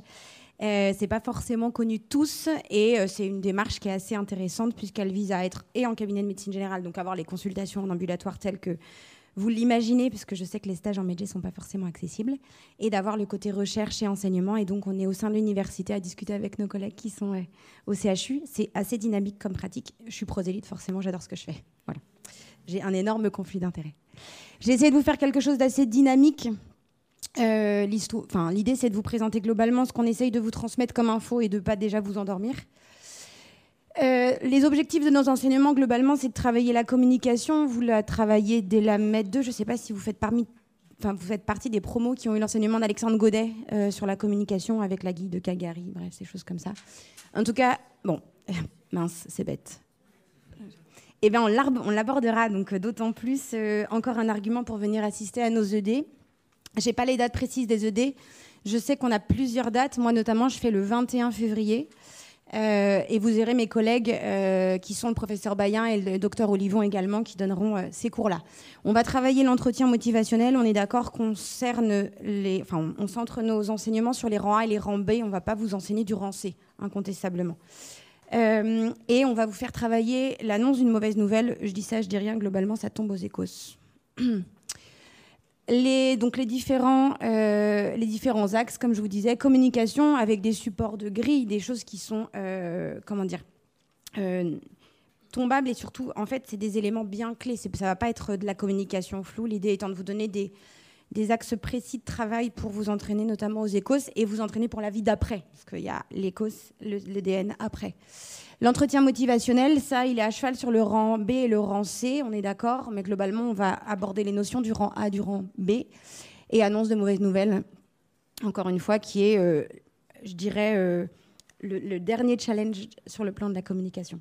Euh, c'est pas forcément connu tous et euh, c'est une démarche qui est assez intéressante puisqu'elle vise à être et en cabinet de médecine générale, donc avoir les consultations en ambulatoire telles que vous l'imaginez, parce que je sais que les stages en médecine sont pas forcément accessibles, et d'avoir le côté recherche et enseignement. Et donc, on est au sein de l'université à discuter avec nos collègues qui sont euh, au CHU. C'est assez dynamique comme pratique. Je suis prosélyte, forcément, j'adore ce que je fais. Voilà. J'ai un énorme conflit d'intérêts. J'ai essayé de vous faire quelque chose d'assez dynamique. Euh, L'idée, c'est de vous présenter globalement ce qu'on essaye de vous transmettre comme info et de pas déjà vous endormir. Euh, les objectifs de nos enseignements, globalement, c'est de travailler la communication. Vous la travaillez dès la MED 2. Je ne sais pas si vous faites, partie des promos qui ont eu l'enseignement d'Alexandre Godet euh, sur la communication avec la guide de Cagari, bref, ces choses comme ça. En tout cas, bon, <laughs> mince, c'est bête. Eh bien, on l'abordera, donc d'autant plus euh, encore un argument pour venir assister à nos ED. Je n'ai pas les dates précises des ED. Je sais qu'on a plusieurs dates. Moi, notamment, je fais le 21 février. Euh, et vous verrez mes collègues euh, qui sont le professeur Bayen et le docteur Olivon également qui donneront euh, ces cours-là. On va travailler l'entretien motivationnel. On est d'accord qu'on enfin, on, centre nos enseignements sur les rangs A et les rangs B. On ne va pas vous enseigner du rang C, incontestablement. Et on va vous faire travailler l'annonce d'une mauvaise nouvelle. Je dis ça, je dis rien. Globalement, ça tombe aux écos. <clears throat> Les, donc les différents, euh, les différents axes, comme je vous disais, communication avec des supports de grille, des choses qui sont, euh, comment dire, euh, tombables et surtout, en fait, c'est des éléments bien clés. Ça ne va pas être de la communication floue. L'idée étant de vous donner des, des axes précis de travail pour vous entraîner, notamment aux écos, et vous entraîner pour la vie d'après, parce qu'il y a l'écos, le, le DN après. L'entretien motivationnel, ça, il est à cheval sur le rang B et le rang C, on est d'accord, mais globalement, on va aborder les notions du rang A, du rang B, et annonce de mauvaises nouvelles, encore une fois, qui est, euh, je dirais, euh, le, le dernier challenge sur le plan de la communication.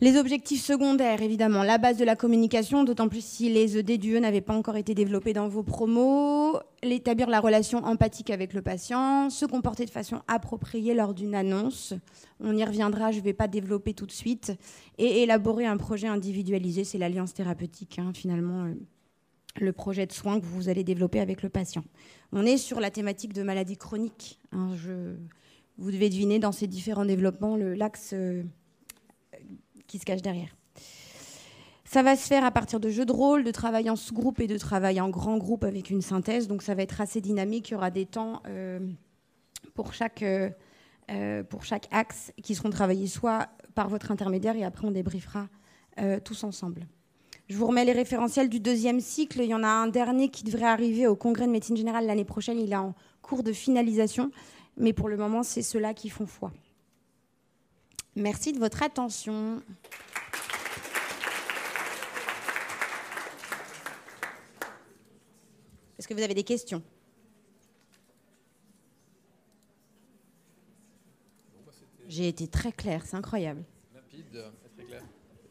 Les objectifs secondaires, évidemment, la base de la communication, d'autant plus si les ED du E n'avaient pas encore été développés dans vos promos, l'établir la relation empathique avec le patient, se comporter de façon appropriée lors d'une annonce, on y reviendra, je ne vais pas développer tout de suite, et élaborer un projet individualisé, c'est l'alliance thérapeutique, hein, finalement, euh, le projet de soins que vous allez développer avec le patient. On est sur la thématique de maladies chroniques. hein, vous devez deviner dans ces différents développements l'axe euh, qui se cache derrière. Ça va se faire à partir de jeux de rôle, de travail en sous-groupe et de travail en grand groupe avec une synthèse. Donc ça va être assez dynamique. Il y aura des temps euh, pour, chaque, euh, euh, pour chaque axe qui seront travaillés soit par votre intermédiaire et après on débriefera tous ensemble. Je vous remets les référentiels du deuxième cycle. Il y en a un dernier qui devrait arriver au congrès de médecine générale l'année prochaine. Il est en cours de finalisation. Mais pour le moment, c'est ceux-là qui font foi. Merci de votre attention. Est-ce que vous avez des questions? J'ai été très claire, c'est incroyable. Clair.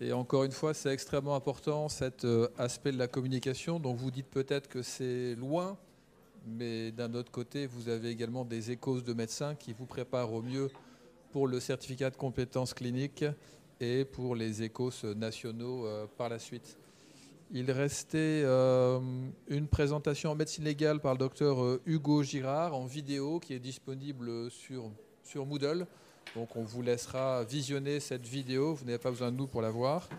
Et encore une fois, c'est extrêmement important cet euh, aspect de la communication. Donc vous dites peut-être que c'est loin, mais d'un autre côté, vous avez également des échos de médecins qui vous préparent au mieux pour le certificat de compétences cliniques et pour les échos nationaux euh, par la suite. Il restait euh, une présentation en médecine légale par le docteur euh, Hugo Girard en vidéo qui est disponible sur, sur Moodle. Donc on vous laissera visionner cette vidéo, vous n'avez pas besoin de nous pour la voir.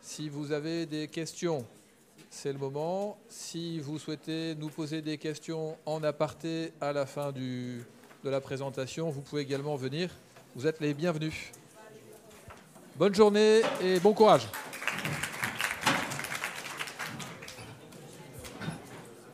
Si vous avez des questions, c'est le moment. Si vous souhaitez nous poser des questions en aparté à la fin de la présentation, vous pouvez également venir. Vous êtes les bienvenus. Bonne journée et bon courage.